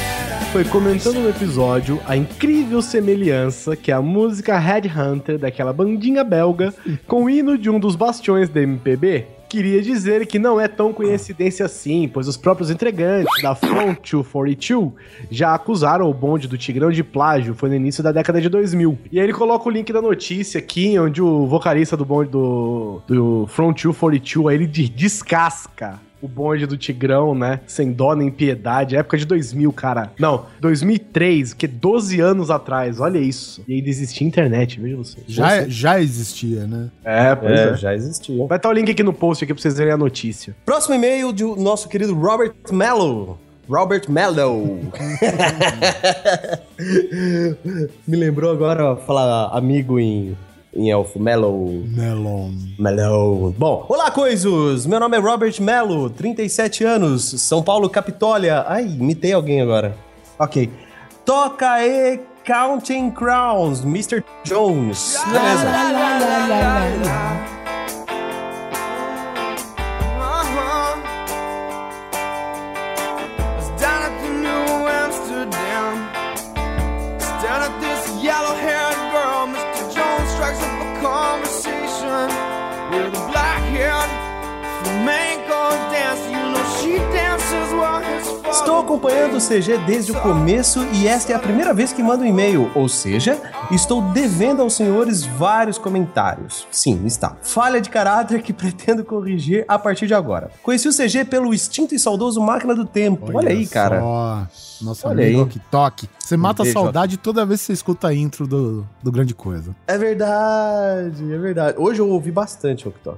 foi comentando no episódio a incrível semelhança que a música Headhunter daquela bandinha belga com o hino de um dos bastiões da MPB. Queria dizer que não é tão coincidência assim, pois os próprios entregantes da Front 242 já acusaram o bonde do Tigrão de plágio, foi no início da década de 2000. E aí ele coloca o link da notícia aqui, onde o vocalista do bonde do, do Front 242, aí ele de- descasca o bonde do Tigrão, né? Sem dó nem piedade. Época de 2000, cara. Não, 2003, que é 12 anos atrás. Olha isso. E ainda existia internet, veja você. Já, já existia, né? É, pois É, é. já existia. Vai estar o link aqui no post aqui pra vocês verem a notícia. Próximo e-mail do nosso querido Robert Mello. Robert Mello. Me lembrou agora falar amigo em, em elfo. Mello. Melon. Mello. Bom, olá, coisos! Meu nome é Robert Mello, 37 anos, São Paulo, Capitólia. Ai, imitei alguém agora. Ok. Toca aí Counting Crowns, Mr. Jones. Beleza. Estou acompanhando o CG desde o começo e esta é a primeira vez que mando um e-mail, ou seja, estou devendo aos senhores vários comentários. Sim, está. Falha de caráter que pretendo corrigir a partir de agora. Conheci o CG pelo extinto e saudoso Máquina do Tempo. Olha, aí, cara. Só. Nosso Olha amigo aí. Ok Toque. Você mata a saudade toda vez que você escuta a intro do, do Grande Coisa. É verdade, é verdade. Hoje eu ouvi bastante Octo.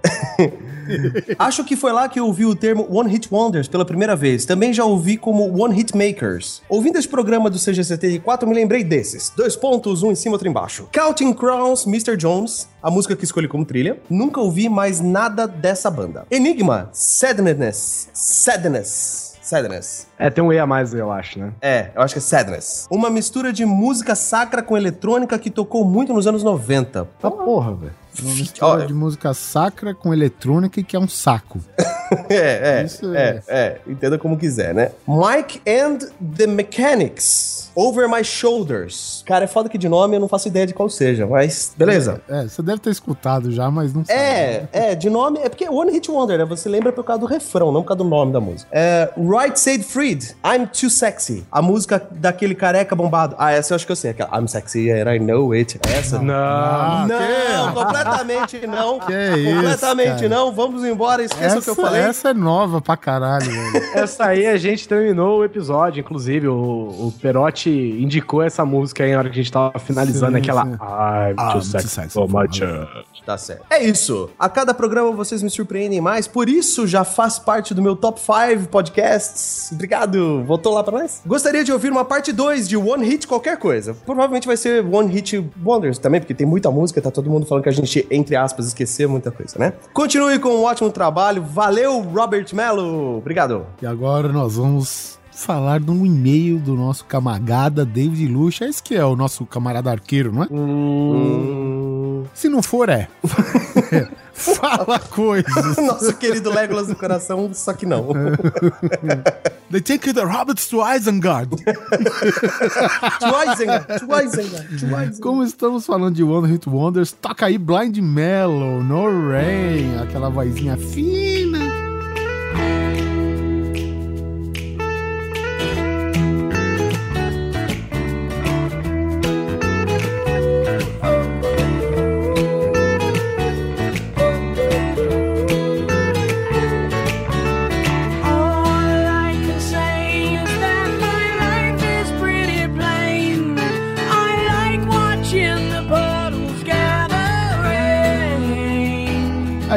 Acho que foi lá que eu ouvi o termo One Hit Wonders pela primeira vez. Também já ouvi como One Hit Makers. Ouvindo esse programa do CG74, me lembrei desses. Dois pontos, um em cima, outro embaixo. Counting Crowns, Mr. Jones, a música que escolhi como trilha. Nunca ouvi mais nada dessa banda. Enigma, Sadness, Sadness, Sadness. É, tem um E a mais, eu acho, né? É, eu acho que é Sadness. Uma mistura de música sacra com eletrônica que tocou muito nos anos 90. Tá porra, velho. Uma mistura de música sacra com eletrônica e que é um saco. É, é, Isso é, é. é, entenda como quiser, né? Mike and the Mechanics, Over My Shoulders. Cara, é foda que de nome eu não faço ideia de qual seja, mas beleza. É, você deve ter escutado já, mas não sabe. É, é, de nome, é porque One Hit Wonder, né? Você lembra por causa do refrão, não por causa do nome da música. É, Right Said Freed, I'm Too Sexy. A música daquele careca bombado. Ah, essa eu acho que eu sei, aquela I'm Sexy and I Know It. Essa? Não. Ah, Não, completamente não. Que isso, completamente não. Vamos embora, esqueça o que eu essa, falei. essa é nova pra caralho, velho. Essa aí a gente terminou o episódio, inclusive o, o Perotti indicou essa música aí na hora que a gente tava finalizando Sim, aquela sim. I'm I'm too sexy sexy for my church. Tá certo. É isso. A cada programa vocês me surpreendem mais, por isso já faz parte do meu top 5 podcasts. Obrigado. Voltou lá pra nós? Gostaria de ouvir uma parte 2 de One Hit qualquer coisa. Provavelmente vai ser One Hit Wonders também, porque tem muita música, tá todo mundo falando que a gente, entre aspas, esqueceu muita coisa, né? Continue com um ótimo trabalho. Valeu, Robert Mello. Obrigado. E agora nós vamos falar de um e-mail do nosso camarada David Lucha. Esse que é o nosso camarada arqueiro, não é? Hum... Se não for, é. Fala coisas. Nosso querido Legolas do coração, só que não. They take the hobbits to Isengard. Schweizinger, Schweizinger, Schweizinger. Como estamos falando de One Hit Wonders, toca aí Blind Mellow, No Rain, aquela vozinha fina.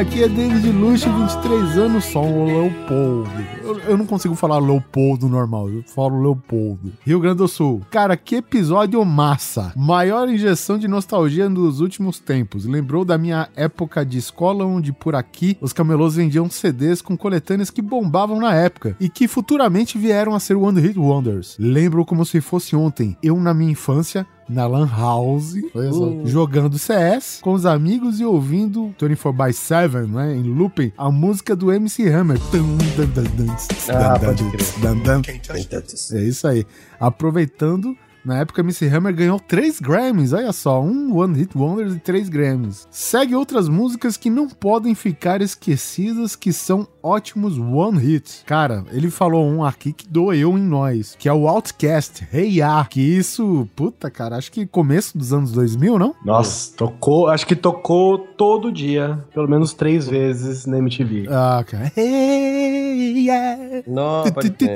Aqui é David Luxo, 23 anos, só um Leopoldo. Eu, eu não consigo falar Leopoldo normal, eu falo Leopoldo. Rio Grande do Sul. Cara, que episódio massa. Maior injeção de nostalgia dos últimos tempos. Lembrou da minha época de escola, onde por aqui os camelôs vendiam CDs com coletâneas que bombavam na época e que futuramente vieram a ser One Hit Wonders. Lembro como se fosse ontem. Eu, na minha infância, na Lan House, só, jogando CS com os amigos e ouvindo 24 by 7, né, em looping, a música do MC Hammer. Ah, pode crer. É isso aí. Aproveitando, na época MC Hammer ganhou 3 Grammys, olha só, um One Hit Wonder e 3 Grammys. Segue outras músicas que não podem ficar esquecidas, que são ótimos One Hits. Cara, ele falou um aqui que doeu em nós, que é o Outcast, Hey Ya, que isso, puta cara, acho que começo dos anos 2000, não? Nossa, tocou, acho que tocou todo dia, pelo menos três vezes na MTV. Ah, cara. Hey Ya.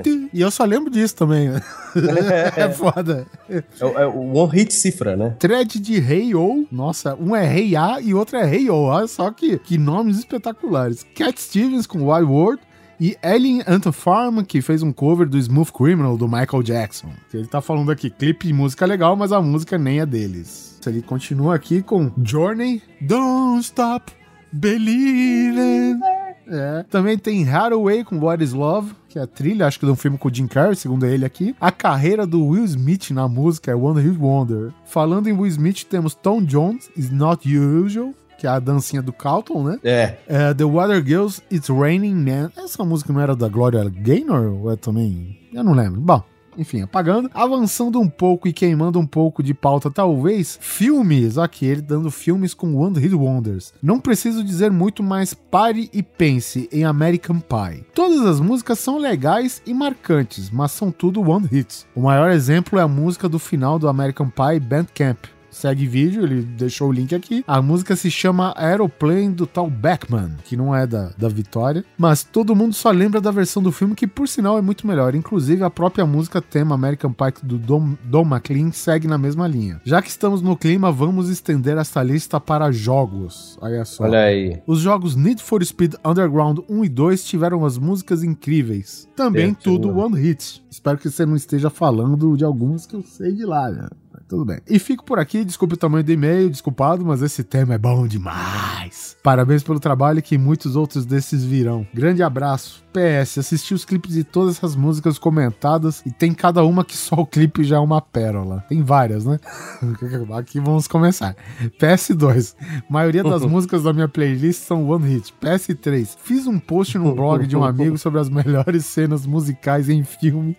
Tu. E eu só lembro disso também. né? é foda. É, o- é o One Hit Cifra, né? thread de Hey Yo. Nossa, um é Hey Ya e outro é Hey Yo. Olha só que, que nomes espetaculares. Cat Stevens com Wild World. E Ellen Antofarm, que fez um cover do Smooth Criminal do Michael Jackson. Ele tá falando aqui, clipe de música legal, mas a música nem é deles. Ele continua aqui com Journey, Don't Stop Believing. É. Também tem Hathaway com What is Love, que é a trilha, acho que de um filme com o Jim Carrey, segundo ele aqui. A carreira do Will Smith na música é One Hit Wonder. Falando em Will Smith, temos Tom Jones, Is Not Usual, que é a dancinha do Carlton, né? É. É, The Water Girls, It's Raining Man. Essa música não era da Gloria Gaynor? Ou é também? Eu não lembro. Bom. Enfim, apagando, avançando um pouco e queimando um pouco de pauta, talvez, filmes, aqui ele dando filmes com One Hit Wonders. Não preciso dizer muito, mas pare e pense em American Pie. Todas as músicas são legais e marcantes, mas são tudo One Hits. O maior exemplo é a música do final do American Pie Bandcamp, segue vídeo, ele deixou o link aqui. A música se chama Aeroplane do tal Beckman, que não é da, da Vitória, mas todo mundo só lembra da versão do filme, que por sinal é muito melhor. Inclusive, a própria música tema American Pie do Dom, Don McLean segue na mesma linha. Já que estamos no clima, vamos estender essa lista para jogos. Olha só. Olha aí. Os jogos Need for Speed Underground 1 e 2 tiveram as músicas incríveis. Também Certo, tudo. One Hit. Espero que você não esteja falando de algumas que eu sei de lá, né? Tudo bem. E fico por aqui, desculpe o tamanho do e-mail, desculpado, mas esse tema é bom demais. Parabéns pelo trabalho que muitos outros desses virão. Grande abraço. PS, assisti os clipes de todas essas músicas comentadas e tem cada uma que só o clipe já é uma pérola. Tem várias, né? Aqui vamos começar. PS2. maioria das músicas da minha playlist são One Hit. PS3. Fiz um post no blog de um amigo sobre as melhores cenas musicais em filme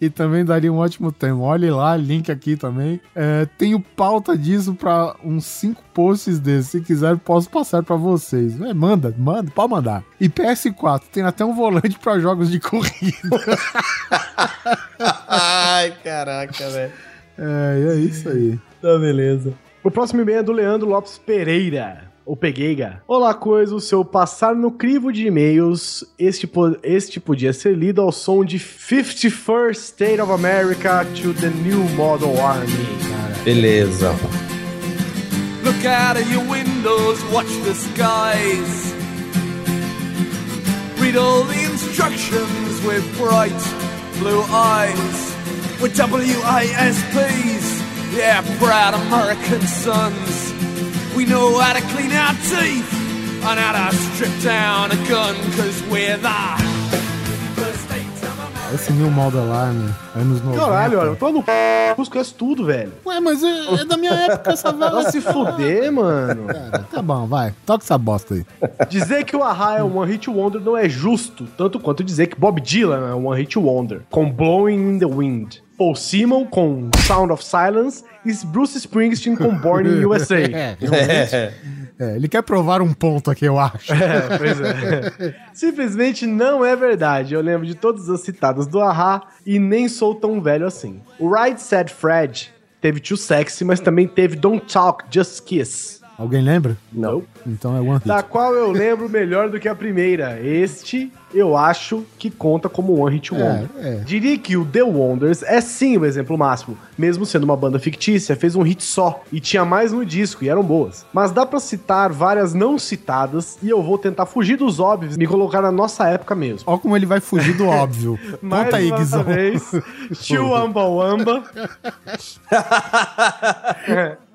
e também daria um ótimo tema. Olhe lá, link aqui também. É, tenho pauta disso pra uns 5 posts desses. Se quiser, posso passar pra vocês. É, manda, manda, pode mandar. E PS4, tem até um volante pra jogos de corrida. Ai, caraca, velho. É, é isso aí. Tá, beleza. O próximo e-mail é do Leandro Lopes Pereira. Ou Pegueiga. Olá, coisa, o seu passar no crivo de e-mails. Este, po- este podia ser lido ao som de 51st State of America to the New Model Army, cara. Beleza. Look out of your windows, watch the skies. Read all the instructions with bright blue eyes. We're WASPs, yeah, proud American sons. We know how to clean our teeth and how to strip down a gun, cause we're the first state of America. Esse New Model Army, anos 90. Caralho, olha, eu tô no c... eu conheço tudo, velho. Ué, mas é, é da minha época essa Vai velha. se fuder, mano. Cara, tá bom, vai. Toca essa bosta aí. Dizer que o Ahá é um One Hit Wonder não é justo, tanto quanto dizer que Bob Dylan é um One Hit Wonder, com Blowing in the Wind. Paul Simon com Sound of Silence e Bruce Springsteen com Born in USA. É. É, ele quer provar um ponto aqui, eu acho. É, pois é. Simplesmente não é verdade. Eu lembro de todas as citadas do Ahá e nem sou tão velho assim. O Right Said Fred teve Too Sexy, mas também teve Don't Talk, Just Kiss. Alguém lembra? Não. Então é One Hit. Da qual eu lembro melhor do que a primeira. Este, eu acho que conta como One Hit Wonder. é. Diria que o The Wonders é sim o exemplo máximo. Mesmo sendo uma banda fictícia, fez um hit só. E tinha mais no disco, e eram boas. Mas dá pra citar várias não citadas, e eu vou tentar fugir dos óbvios e me colocar na nossa época mesmo. Olha como ele vai fugir do óbvio. Mais Conta aí, Guizão. Tio Amba Wamba.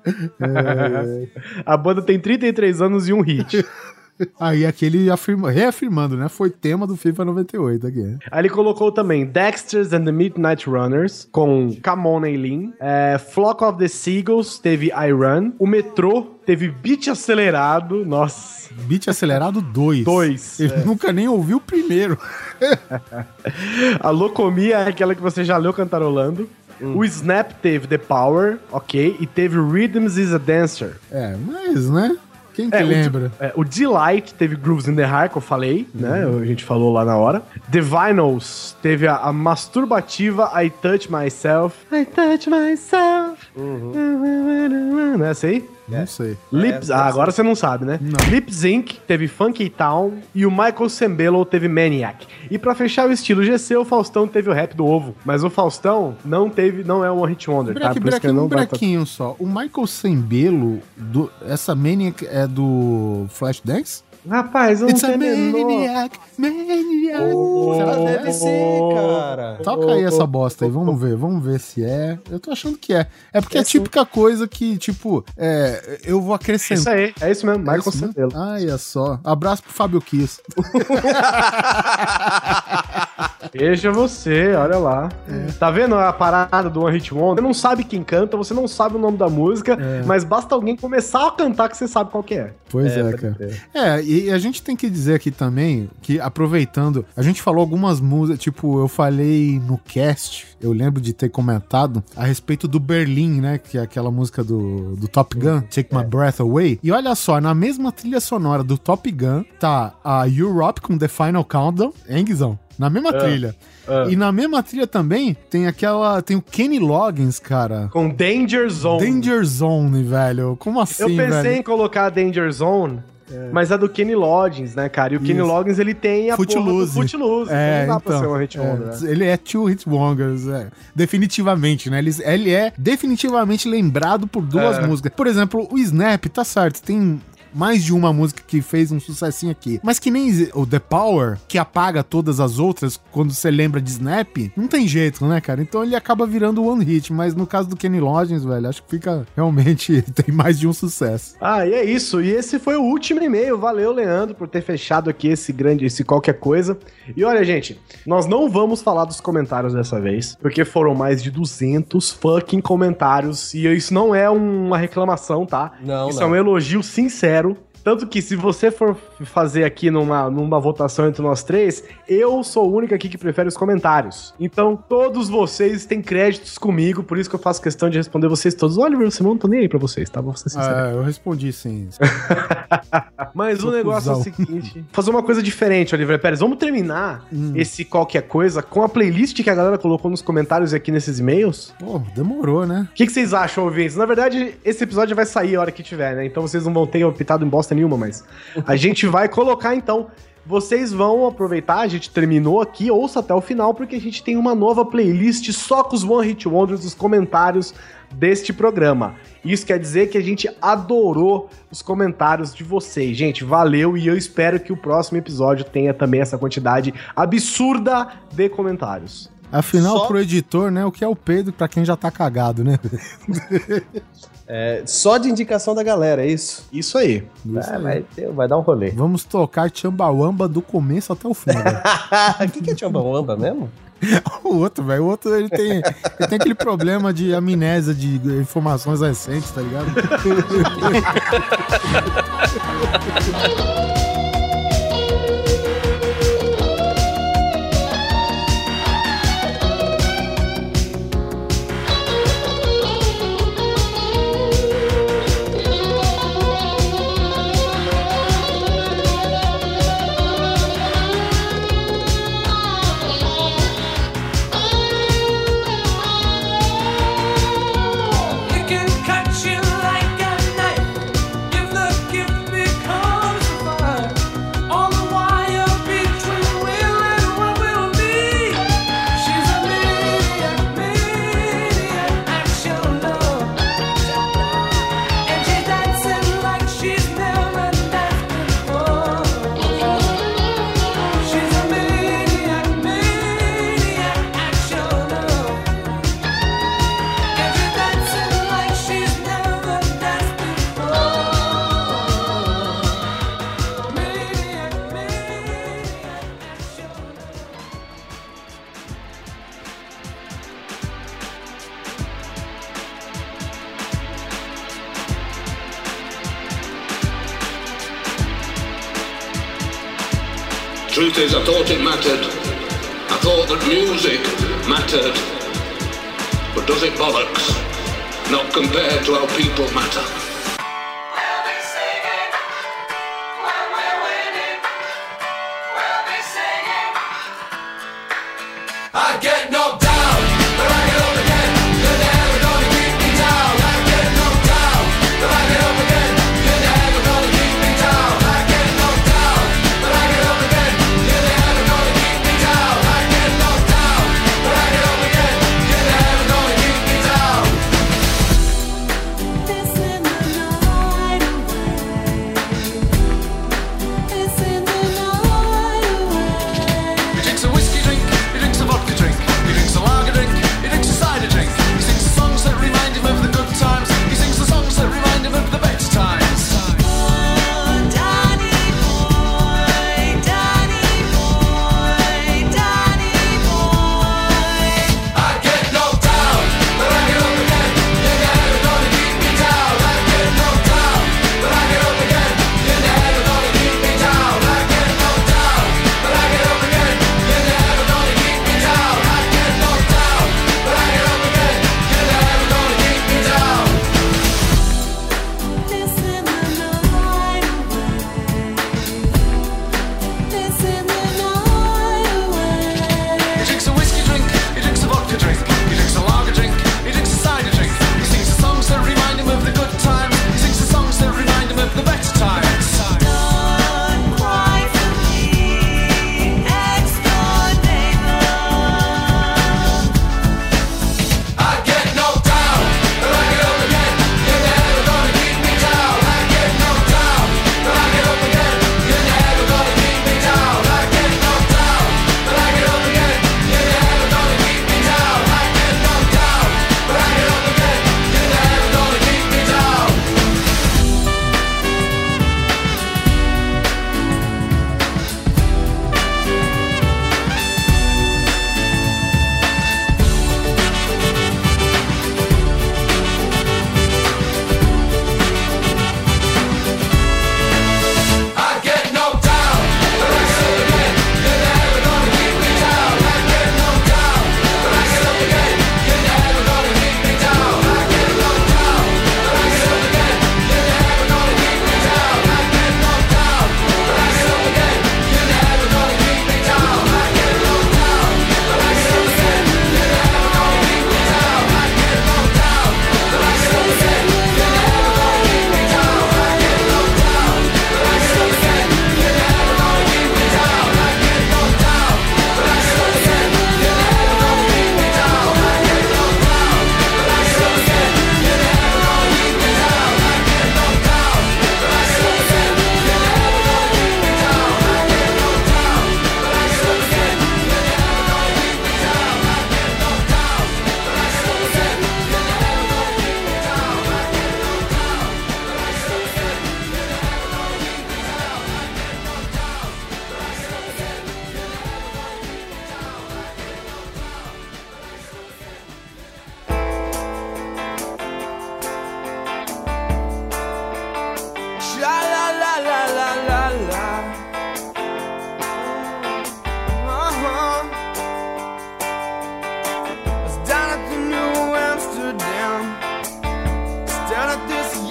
A banda tem 33 anos e um hit. Aí aquele afirma, reafirmando, né? Foi tema do FIFA 98 aqui. Aí ele colocou também Dexter's and the Midnight Runners, com Come On Eileen. É, Flock of the Seagulls, teve I Run. O Metrô teve Beat Acelerado. Nossa. Beat acelerado 2. Dois, Ele é. nunca nem ouviu o primeiro. A Locomia é aquela que você já leu cantarolando. O Snap teve The Power, ok. E teve Rhythms is a Dancer. É, mas, né? Quem que É, o lembra? Di- é, o Delight teve Grooves in the Heart, que eu falei, né? A gente falou lá na hora. The Vinyls teve a, a masturbativa I Touch Myself. I Touch Myself. Não é essa aí? Não sei. Lips, ah, agora você não sabe, né? Lip Sync teve Funky Town e o Michael Sembello teve Maniac. E pra fechar o estilo GC, o Faustão teve o rap do ovo. Mas o Faustão não teve, não é um Hit Wonder, tá? Por isso que breque, ele um não brequinho só. O Michael Sembelo, do, essa Maniac é do Flashdance? Rapaz, eu não It's tenho a Maniac, Maniac. Será que deve ser, cara. Toca aí essa bosta aí, vamos ver, vamos ver se é. Eu tô achando que é. É porque é a típica coisa que, tipo, é, eu vou Isso acrescentar. aí, é isso mesmo, É Michael isso mesmo? Sembello. Olha só. Abraço pro Fábio Kiss. Veja você, olha lá. Tá vendo a parada do One Hit Wonder? Você não sabe quem canta, você não sabe o nome da música, mas basta alguém começar a cantar que você sabe qual que é. Pois é, pode cara. É, e a gente tem que dizer aqui também que, aproveitando, a gente falou algumas músicas, tipo, eu falei no cast, eu lembro de ter comentado a respeito do Berlim, né? Que é aquela música do, do Top Gun, Take My Breath Away. E olha só, na mesma trilha sonora do Top Gun, tá a Europe com The Final Countdown, hein, Guizão? Na mesma trilha. E na mesma trilha também tem aquela. Tem o Kenny Loggins, cara. Com Danger Zone. Danger Zone, velho. Como assim, Eu pensei velho? em colocar Danger Zone, mas é do Kenny Loggins, né, cara? E o Kenny Isso. Loggins, ele tem a porra do Footloose. Footloose. É, não dá pra então, ser um hit é, né? Ele é two hit wonders, é. definitivamente, né? Ele, ele é definitivamente lembrado por duas É. músicas. Por exemplo, o Snap, tá certo, tem mais de uma música que fez um sucessinho aqui. Mas que nem o The Power, que apaga todas as outras quando você lembra de Snap, não tem jeito, né, cara? Então ele acaba virando one hit, mas no caso do Kenny Loggins, velho, acho que fica realmente tem mais de um sucesso. Ah, e é isso. E esse foi o último e-mail. Valeu, Leandro, por ter fechado aqui esse grande, esse qualquer coisa. E olha, gente, nós não vamos falar dos comentários dessa vez, porque foram mais de 200 fucking comentários. E isso não é uma reclamação, tá? Não, Isso não. é um elogio sincero. Tanto que se você for fazer aqui numa, numa votação entre nós três, eu sou o único aqui que prefere os comentários. Então, todos vocês têm créditos comigo, por isso que eu faço questão de responder vocês todos. Oliver, você não tô nem aí pra vocês, tá? Vou ser sincero. Ah, eu respondi sim. Mas o Sou negócio é o seguinte: fazer uma coisa diferente, Oliver Pérez. Vamos terminar Hum. esse qualquer coisa com a playlist que a galera colocou nos comentários e aqui nesses e-mails. Pô, demorou, né? O que, que vocês acham, ouvintes? Na verdade, esse episódio vai sair a hora que tiver, né? Então vocês não vão ter optado em bosta nenhuma, mas a gente vai colocar então. Vocês vão aproveitar, a gente terminou aqui, ouça até o final, porque a gente tem uma nova playlist só com os One Hit Wonders dos comentários deste programa. Isso quer dizer que a gente adorou os comentários de vocês. Gente, valeu e eu espero que o próximo episódio tenha também essa quantidade absurda de comentários. Afinal, Só- pro editor, né, o que é o Pedro pra quem já tá cagado, né? É, só de indicação da galera, é isso? Isso aí. Isso É, aí. vai, ter- vai dar um rolê. Vamos tocar Chambawamba do começo até o fim. O que, que é Chambawamba mesmo? O outro, velho, o outro, ele tem, ele tem aquele problema de amnésia de informações recentes, tá ligado? 60s, I thought it mattered. I thought that music mattered. But does it bollocks? Not compared to how people matter.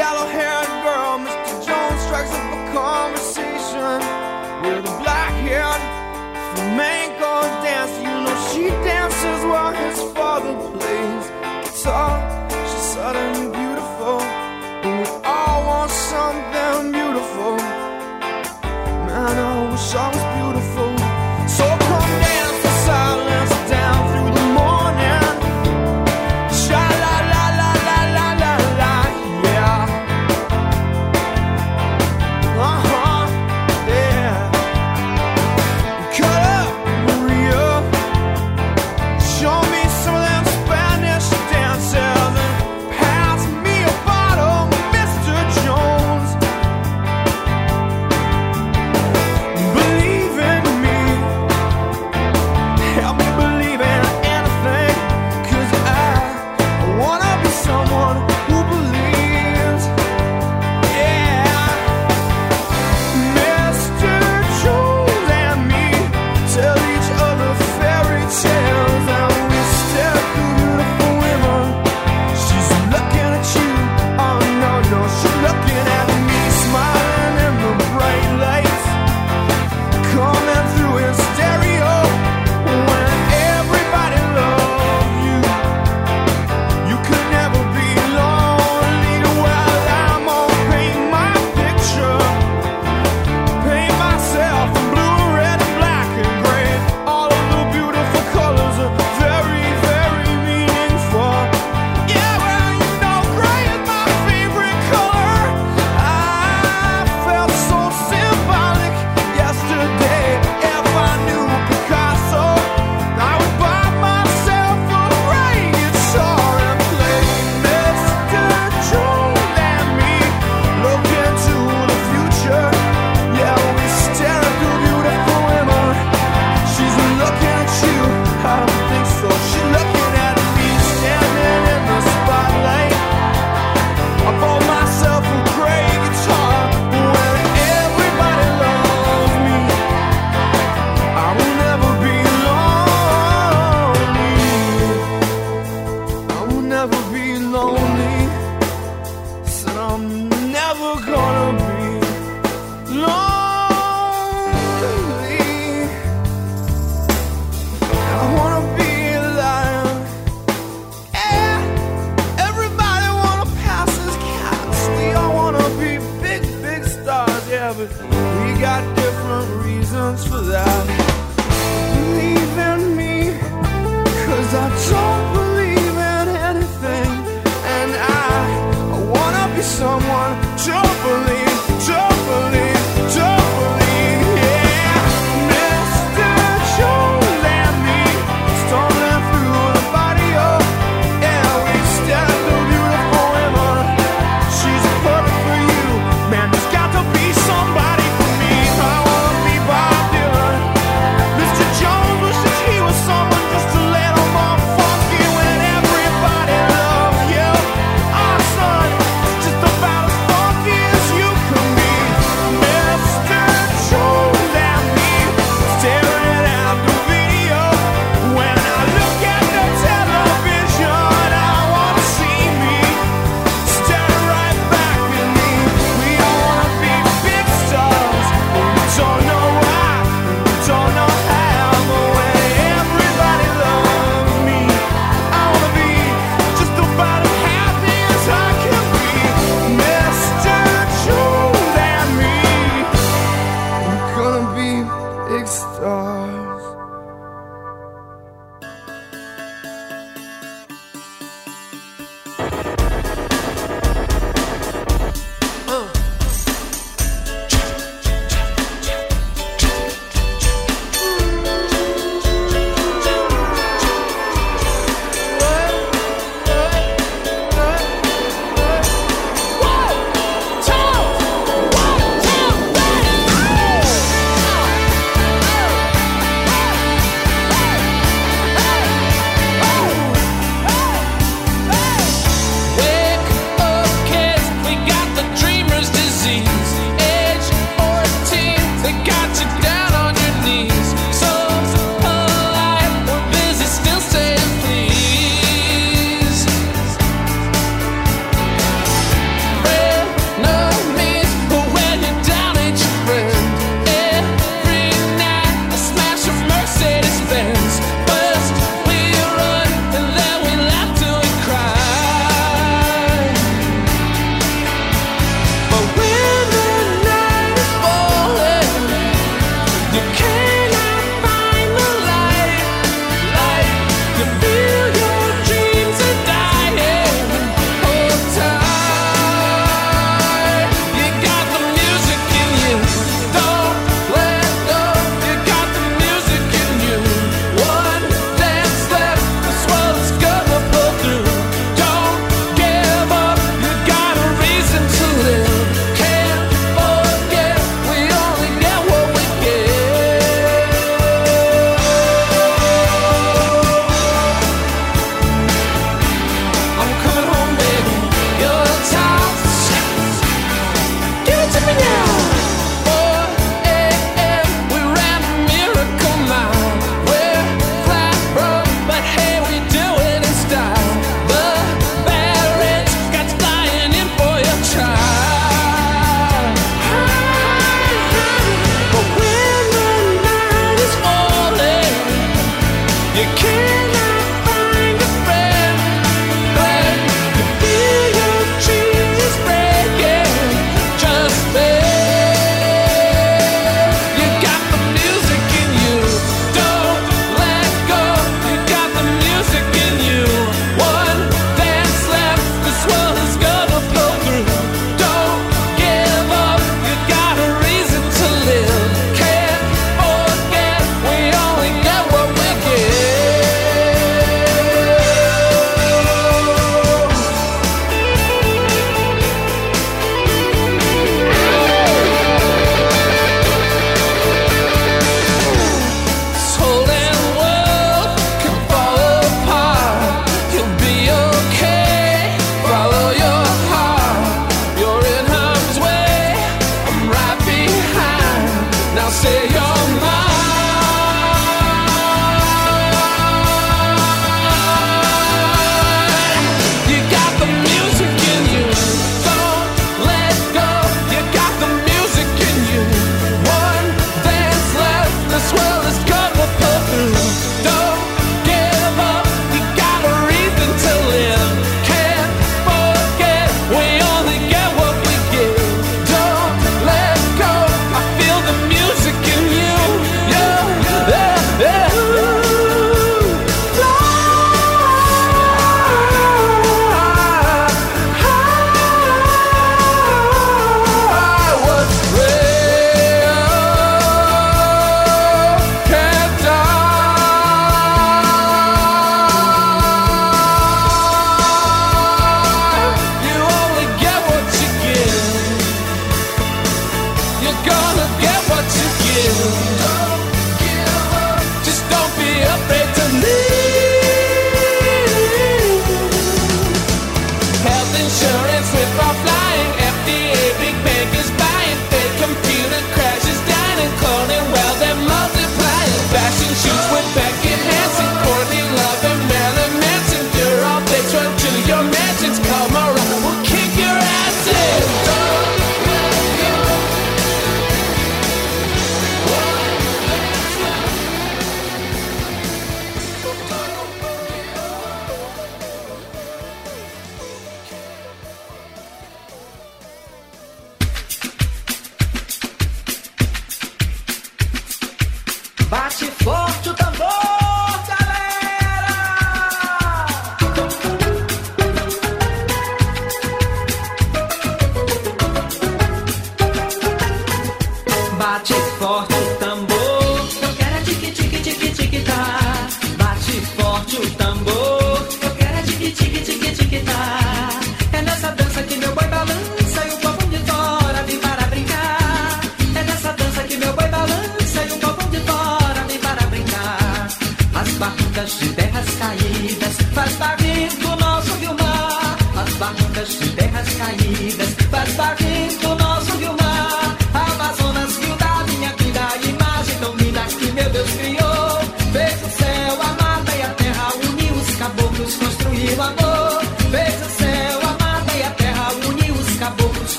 yellow haired girl, Mr. Jones strikes up a conversation with a black haired flamenco dancer. You know, she dances while his father plays guitar. She suddenly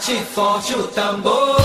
Bate forte o tambor,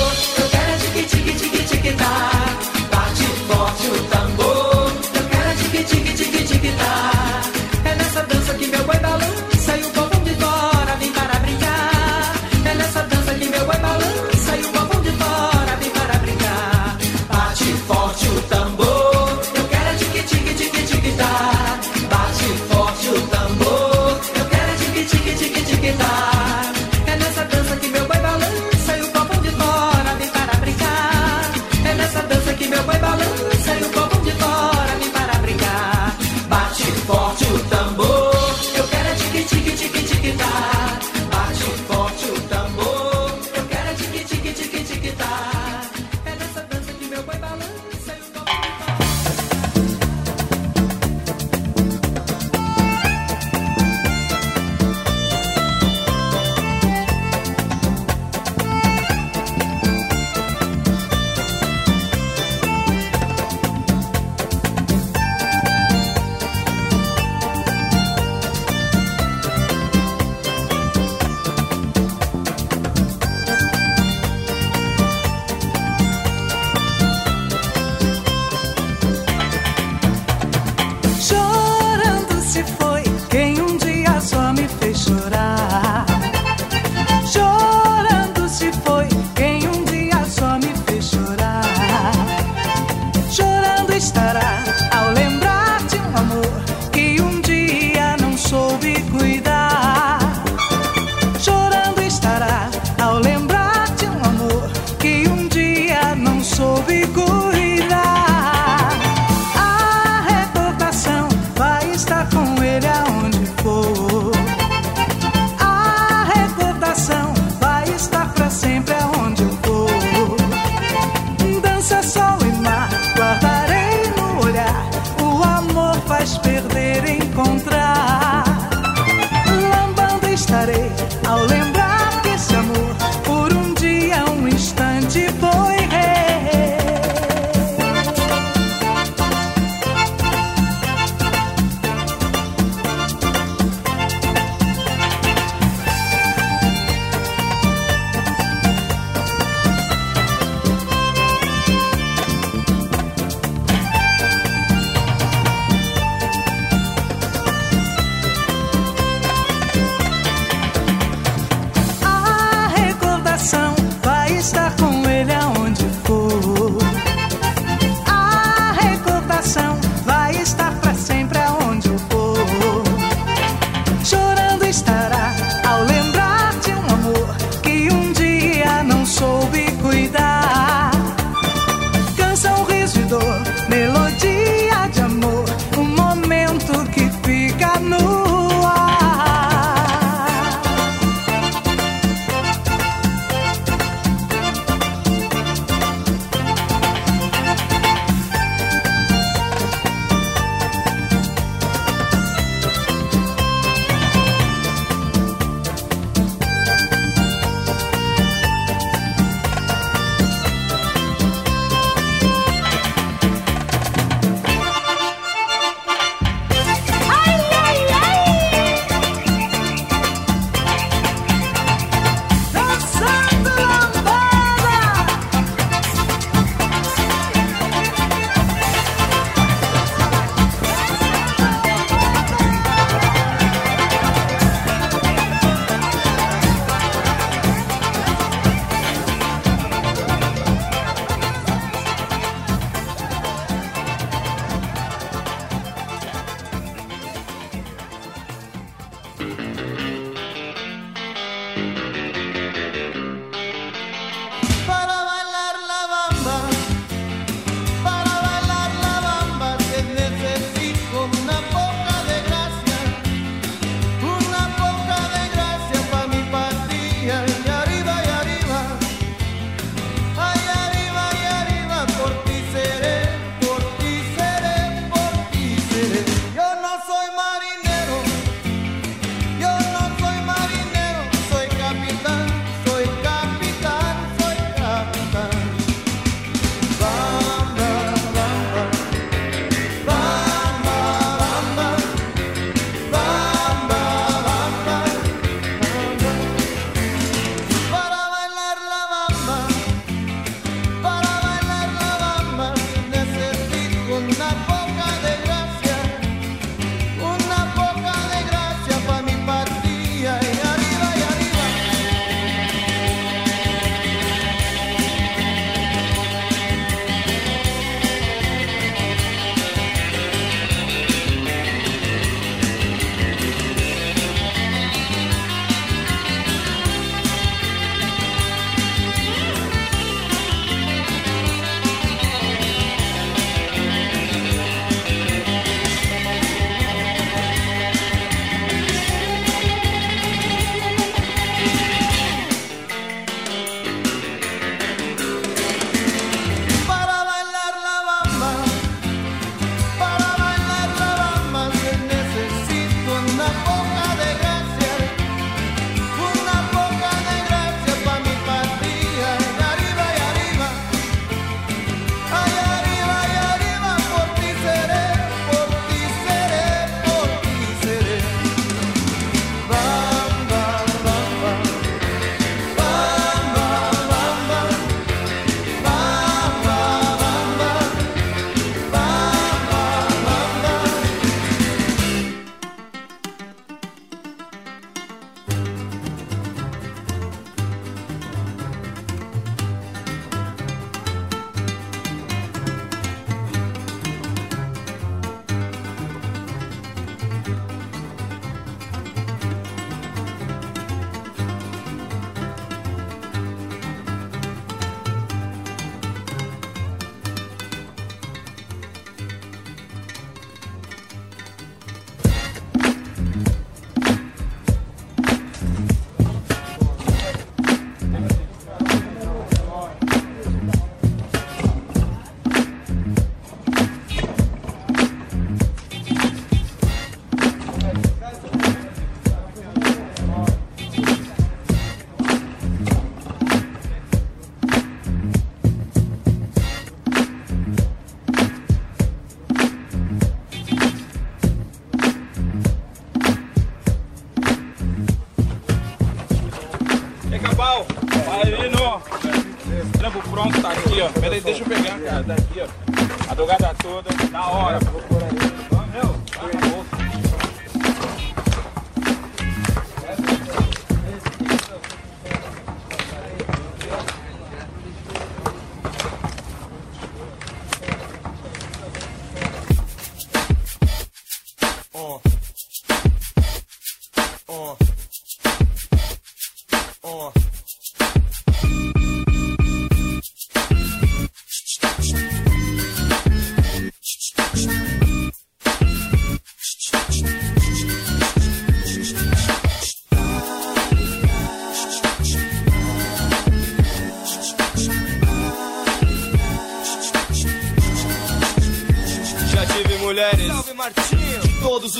trampo pronto, tá aqui, ó. Pera aí, deixa eu pegar, cara. Tá aqui, ó. A dogada toda, na hora. Meu.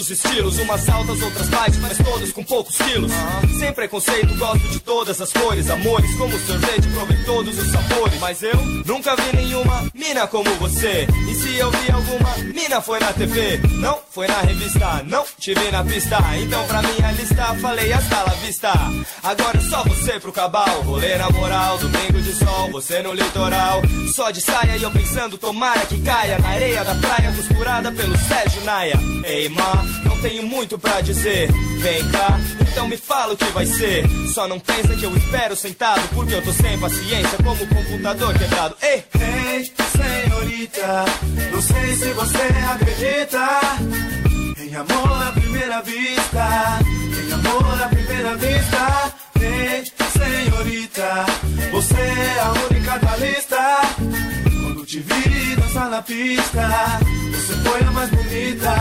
Estilos Umas altas, outras baixas Mas todas com poucos quilos. Sem preconceito, gosto de todas as cores. Amores como sorvete, provei todos os sabores. Mas eu nunca vi nenhuma mina como você. E se eu vi alguma mina foi na TV Não foi na revista, não te vi na pista. Então pra minha lista falei hasta la vista. Agora é só você pro cabal. Rolê na moral, domingo de sol Você no litoral. Só de saia e eu pensando tomara que caia. Na areia da praia costurada pelo Sérgio Naia. Ei má, não tenho muito pra dizer. Vem cá, então me fala o que vai ser Só não pensa que eu espero sentado Porque eu tô sem paciência como computador quebrado Ei, Ei, senhorita, não sei se você acredita em amor à primeira vista. Em amor à primeira vista. Ei, senhorita, você é a única da lista. Te vi dançar na pista, você foi a mais bonita.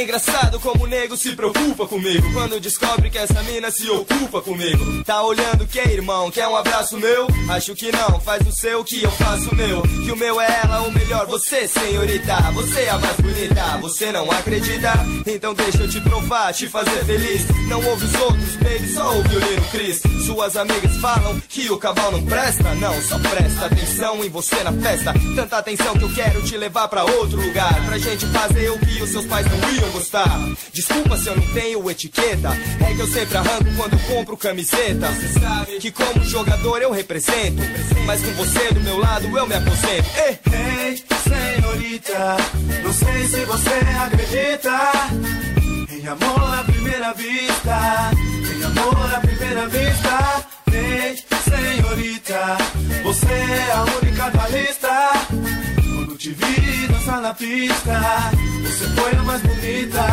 É engraçado como o nego se preocupa comigo. Quando descobre que essa mina se ocupa comigo. Tá olhando que irmão, quer um abraço meu? Acho que não, faz o seu que eu faço o meu. Que o meu é ela, o melhor você senhorita. Você é a mais bonita, você não acredita? Então deixa eu te provar, te fazer feliz. Não ouve os outros, baby, só ouve o Lino Chris Suas amigas falam que o cavalo não presta. Não, só presta atenção em você na festa. Tanta atenção que eu quero te levar pra outro lugar. Pra gente fazer o que os seus pais não iam gostar. Desculpa se eu não tenho etiqueta. É que eu sempre arranco quando compro camiseta. Você sabe que como jogador eu represento. Mas com você do meu lado eu me aposento. Ei, Ei, senhorita, não sei se você acredita. Em amor à primeira vista. Em amor à primeira vista. Ei, senhorita, você é a única da lista. Te vi dançar na pista, você foi a mais bonita.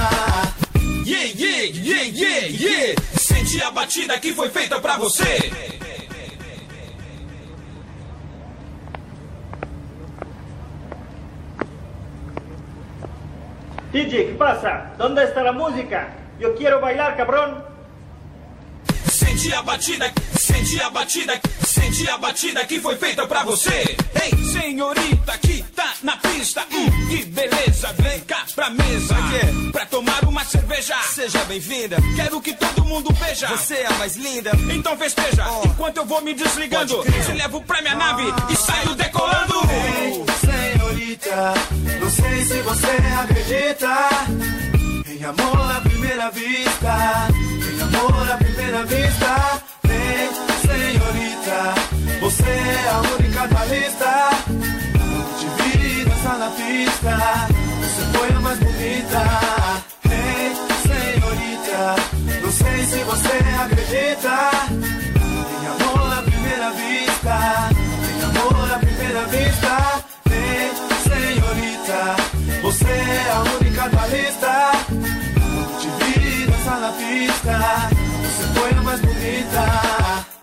Yeah, yeah, yeah, yeah, yeah. Senti a batida que foi feita pra você. DJ, ¿qué pasa? ¿Dónde está la música? Yo quiero bailar, cabrón. Senti a batida, senti a batida, senti a batida que foi feita pra você. Ei, senhorita que tá na pista, hum, que beleza, vem cá pra mesa. Pra quê? Pra tomar uma cerveja. seja bem-vinda Quero que todo mundo veja. Você é a mais linda Então festeja, Oh. enquanto eu vou me desligando. Te levo pra minha nave e saio decolando. Ei, senhorita, não sei se você acredita em amor primeira vista. Em amor à primeira vista. Ei, senhorita, você é a única da lista. Te vi dançar na pista, você foi a mais bonita. Ei, senhorita, não sei se você acredita você foi a mais bonita.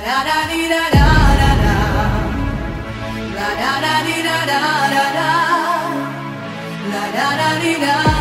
Da da dee da da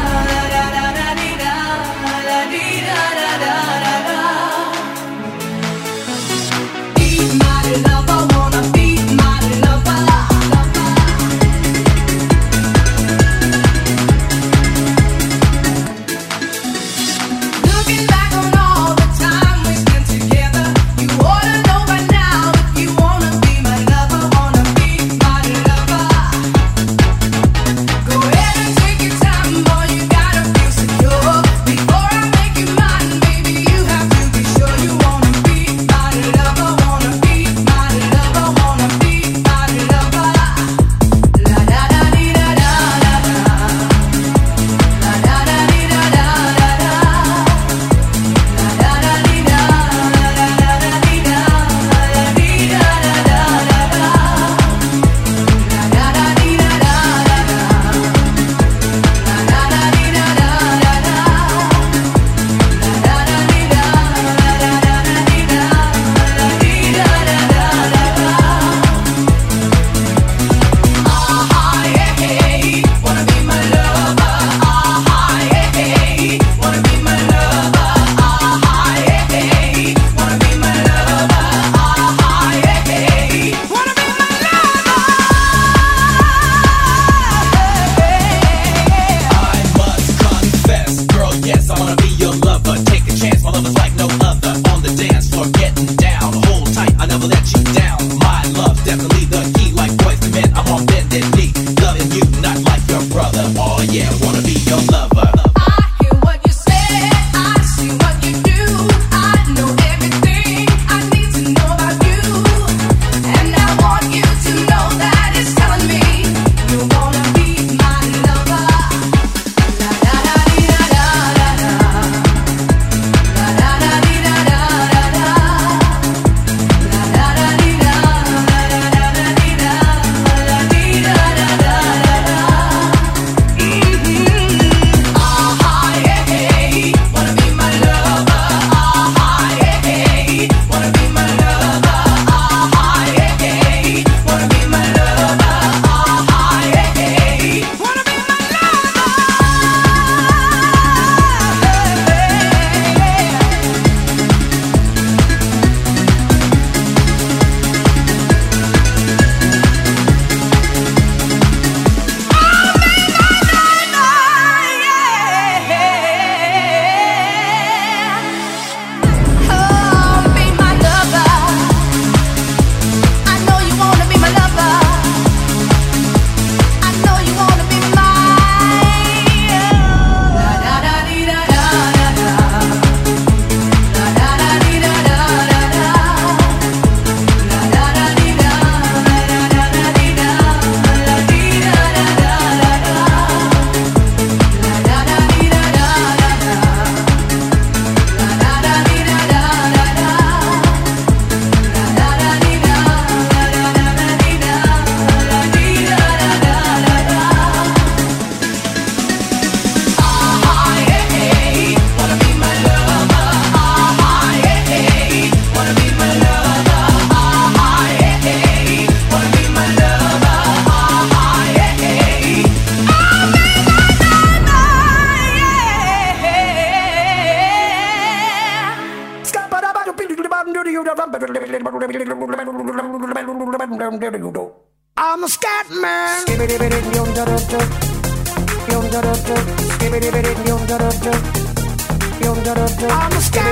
I'm a scat.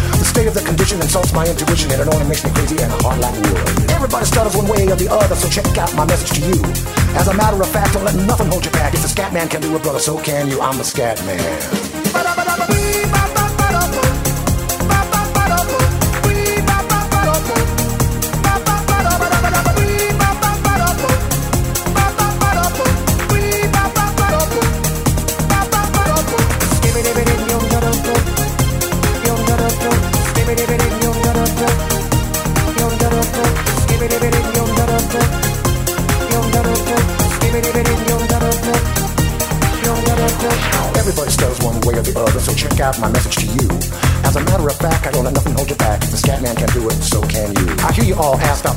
The state of the condition insults my intuition and it only makes me crazy and hard like wood. Everybody stutters one way or the other, so check out my message to you. As a matter of fact, don't let nothing hold you back. If the scat man can do it, brother, so can you. I'm the scat man.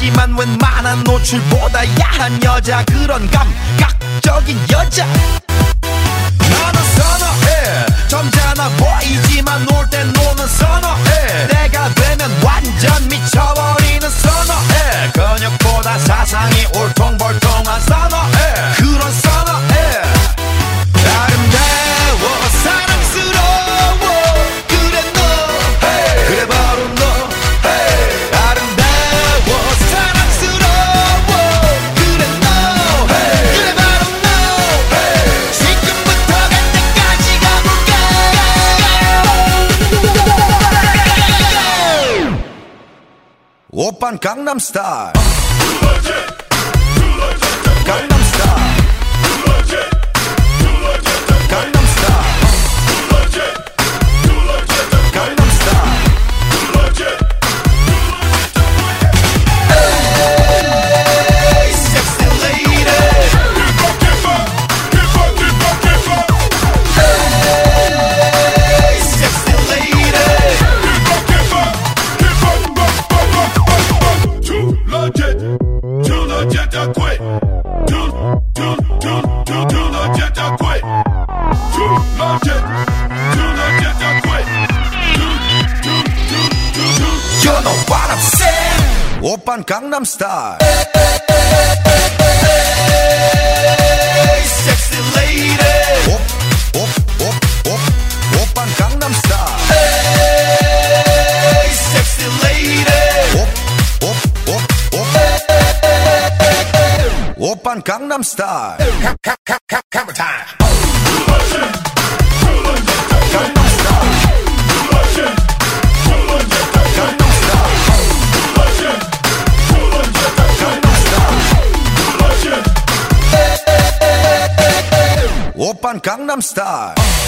하지만 웬만한 노출보다 야한 여자 그런 감각적인 여자. 강남스타일 I'm Hey, sexy lady. Gangnam Hey, sexy lady. Gangnam Style. Camera time. Gangnam Style.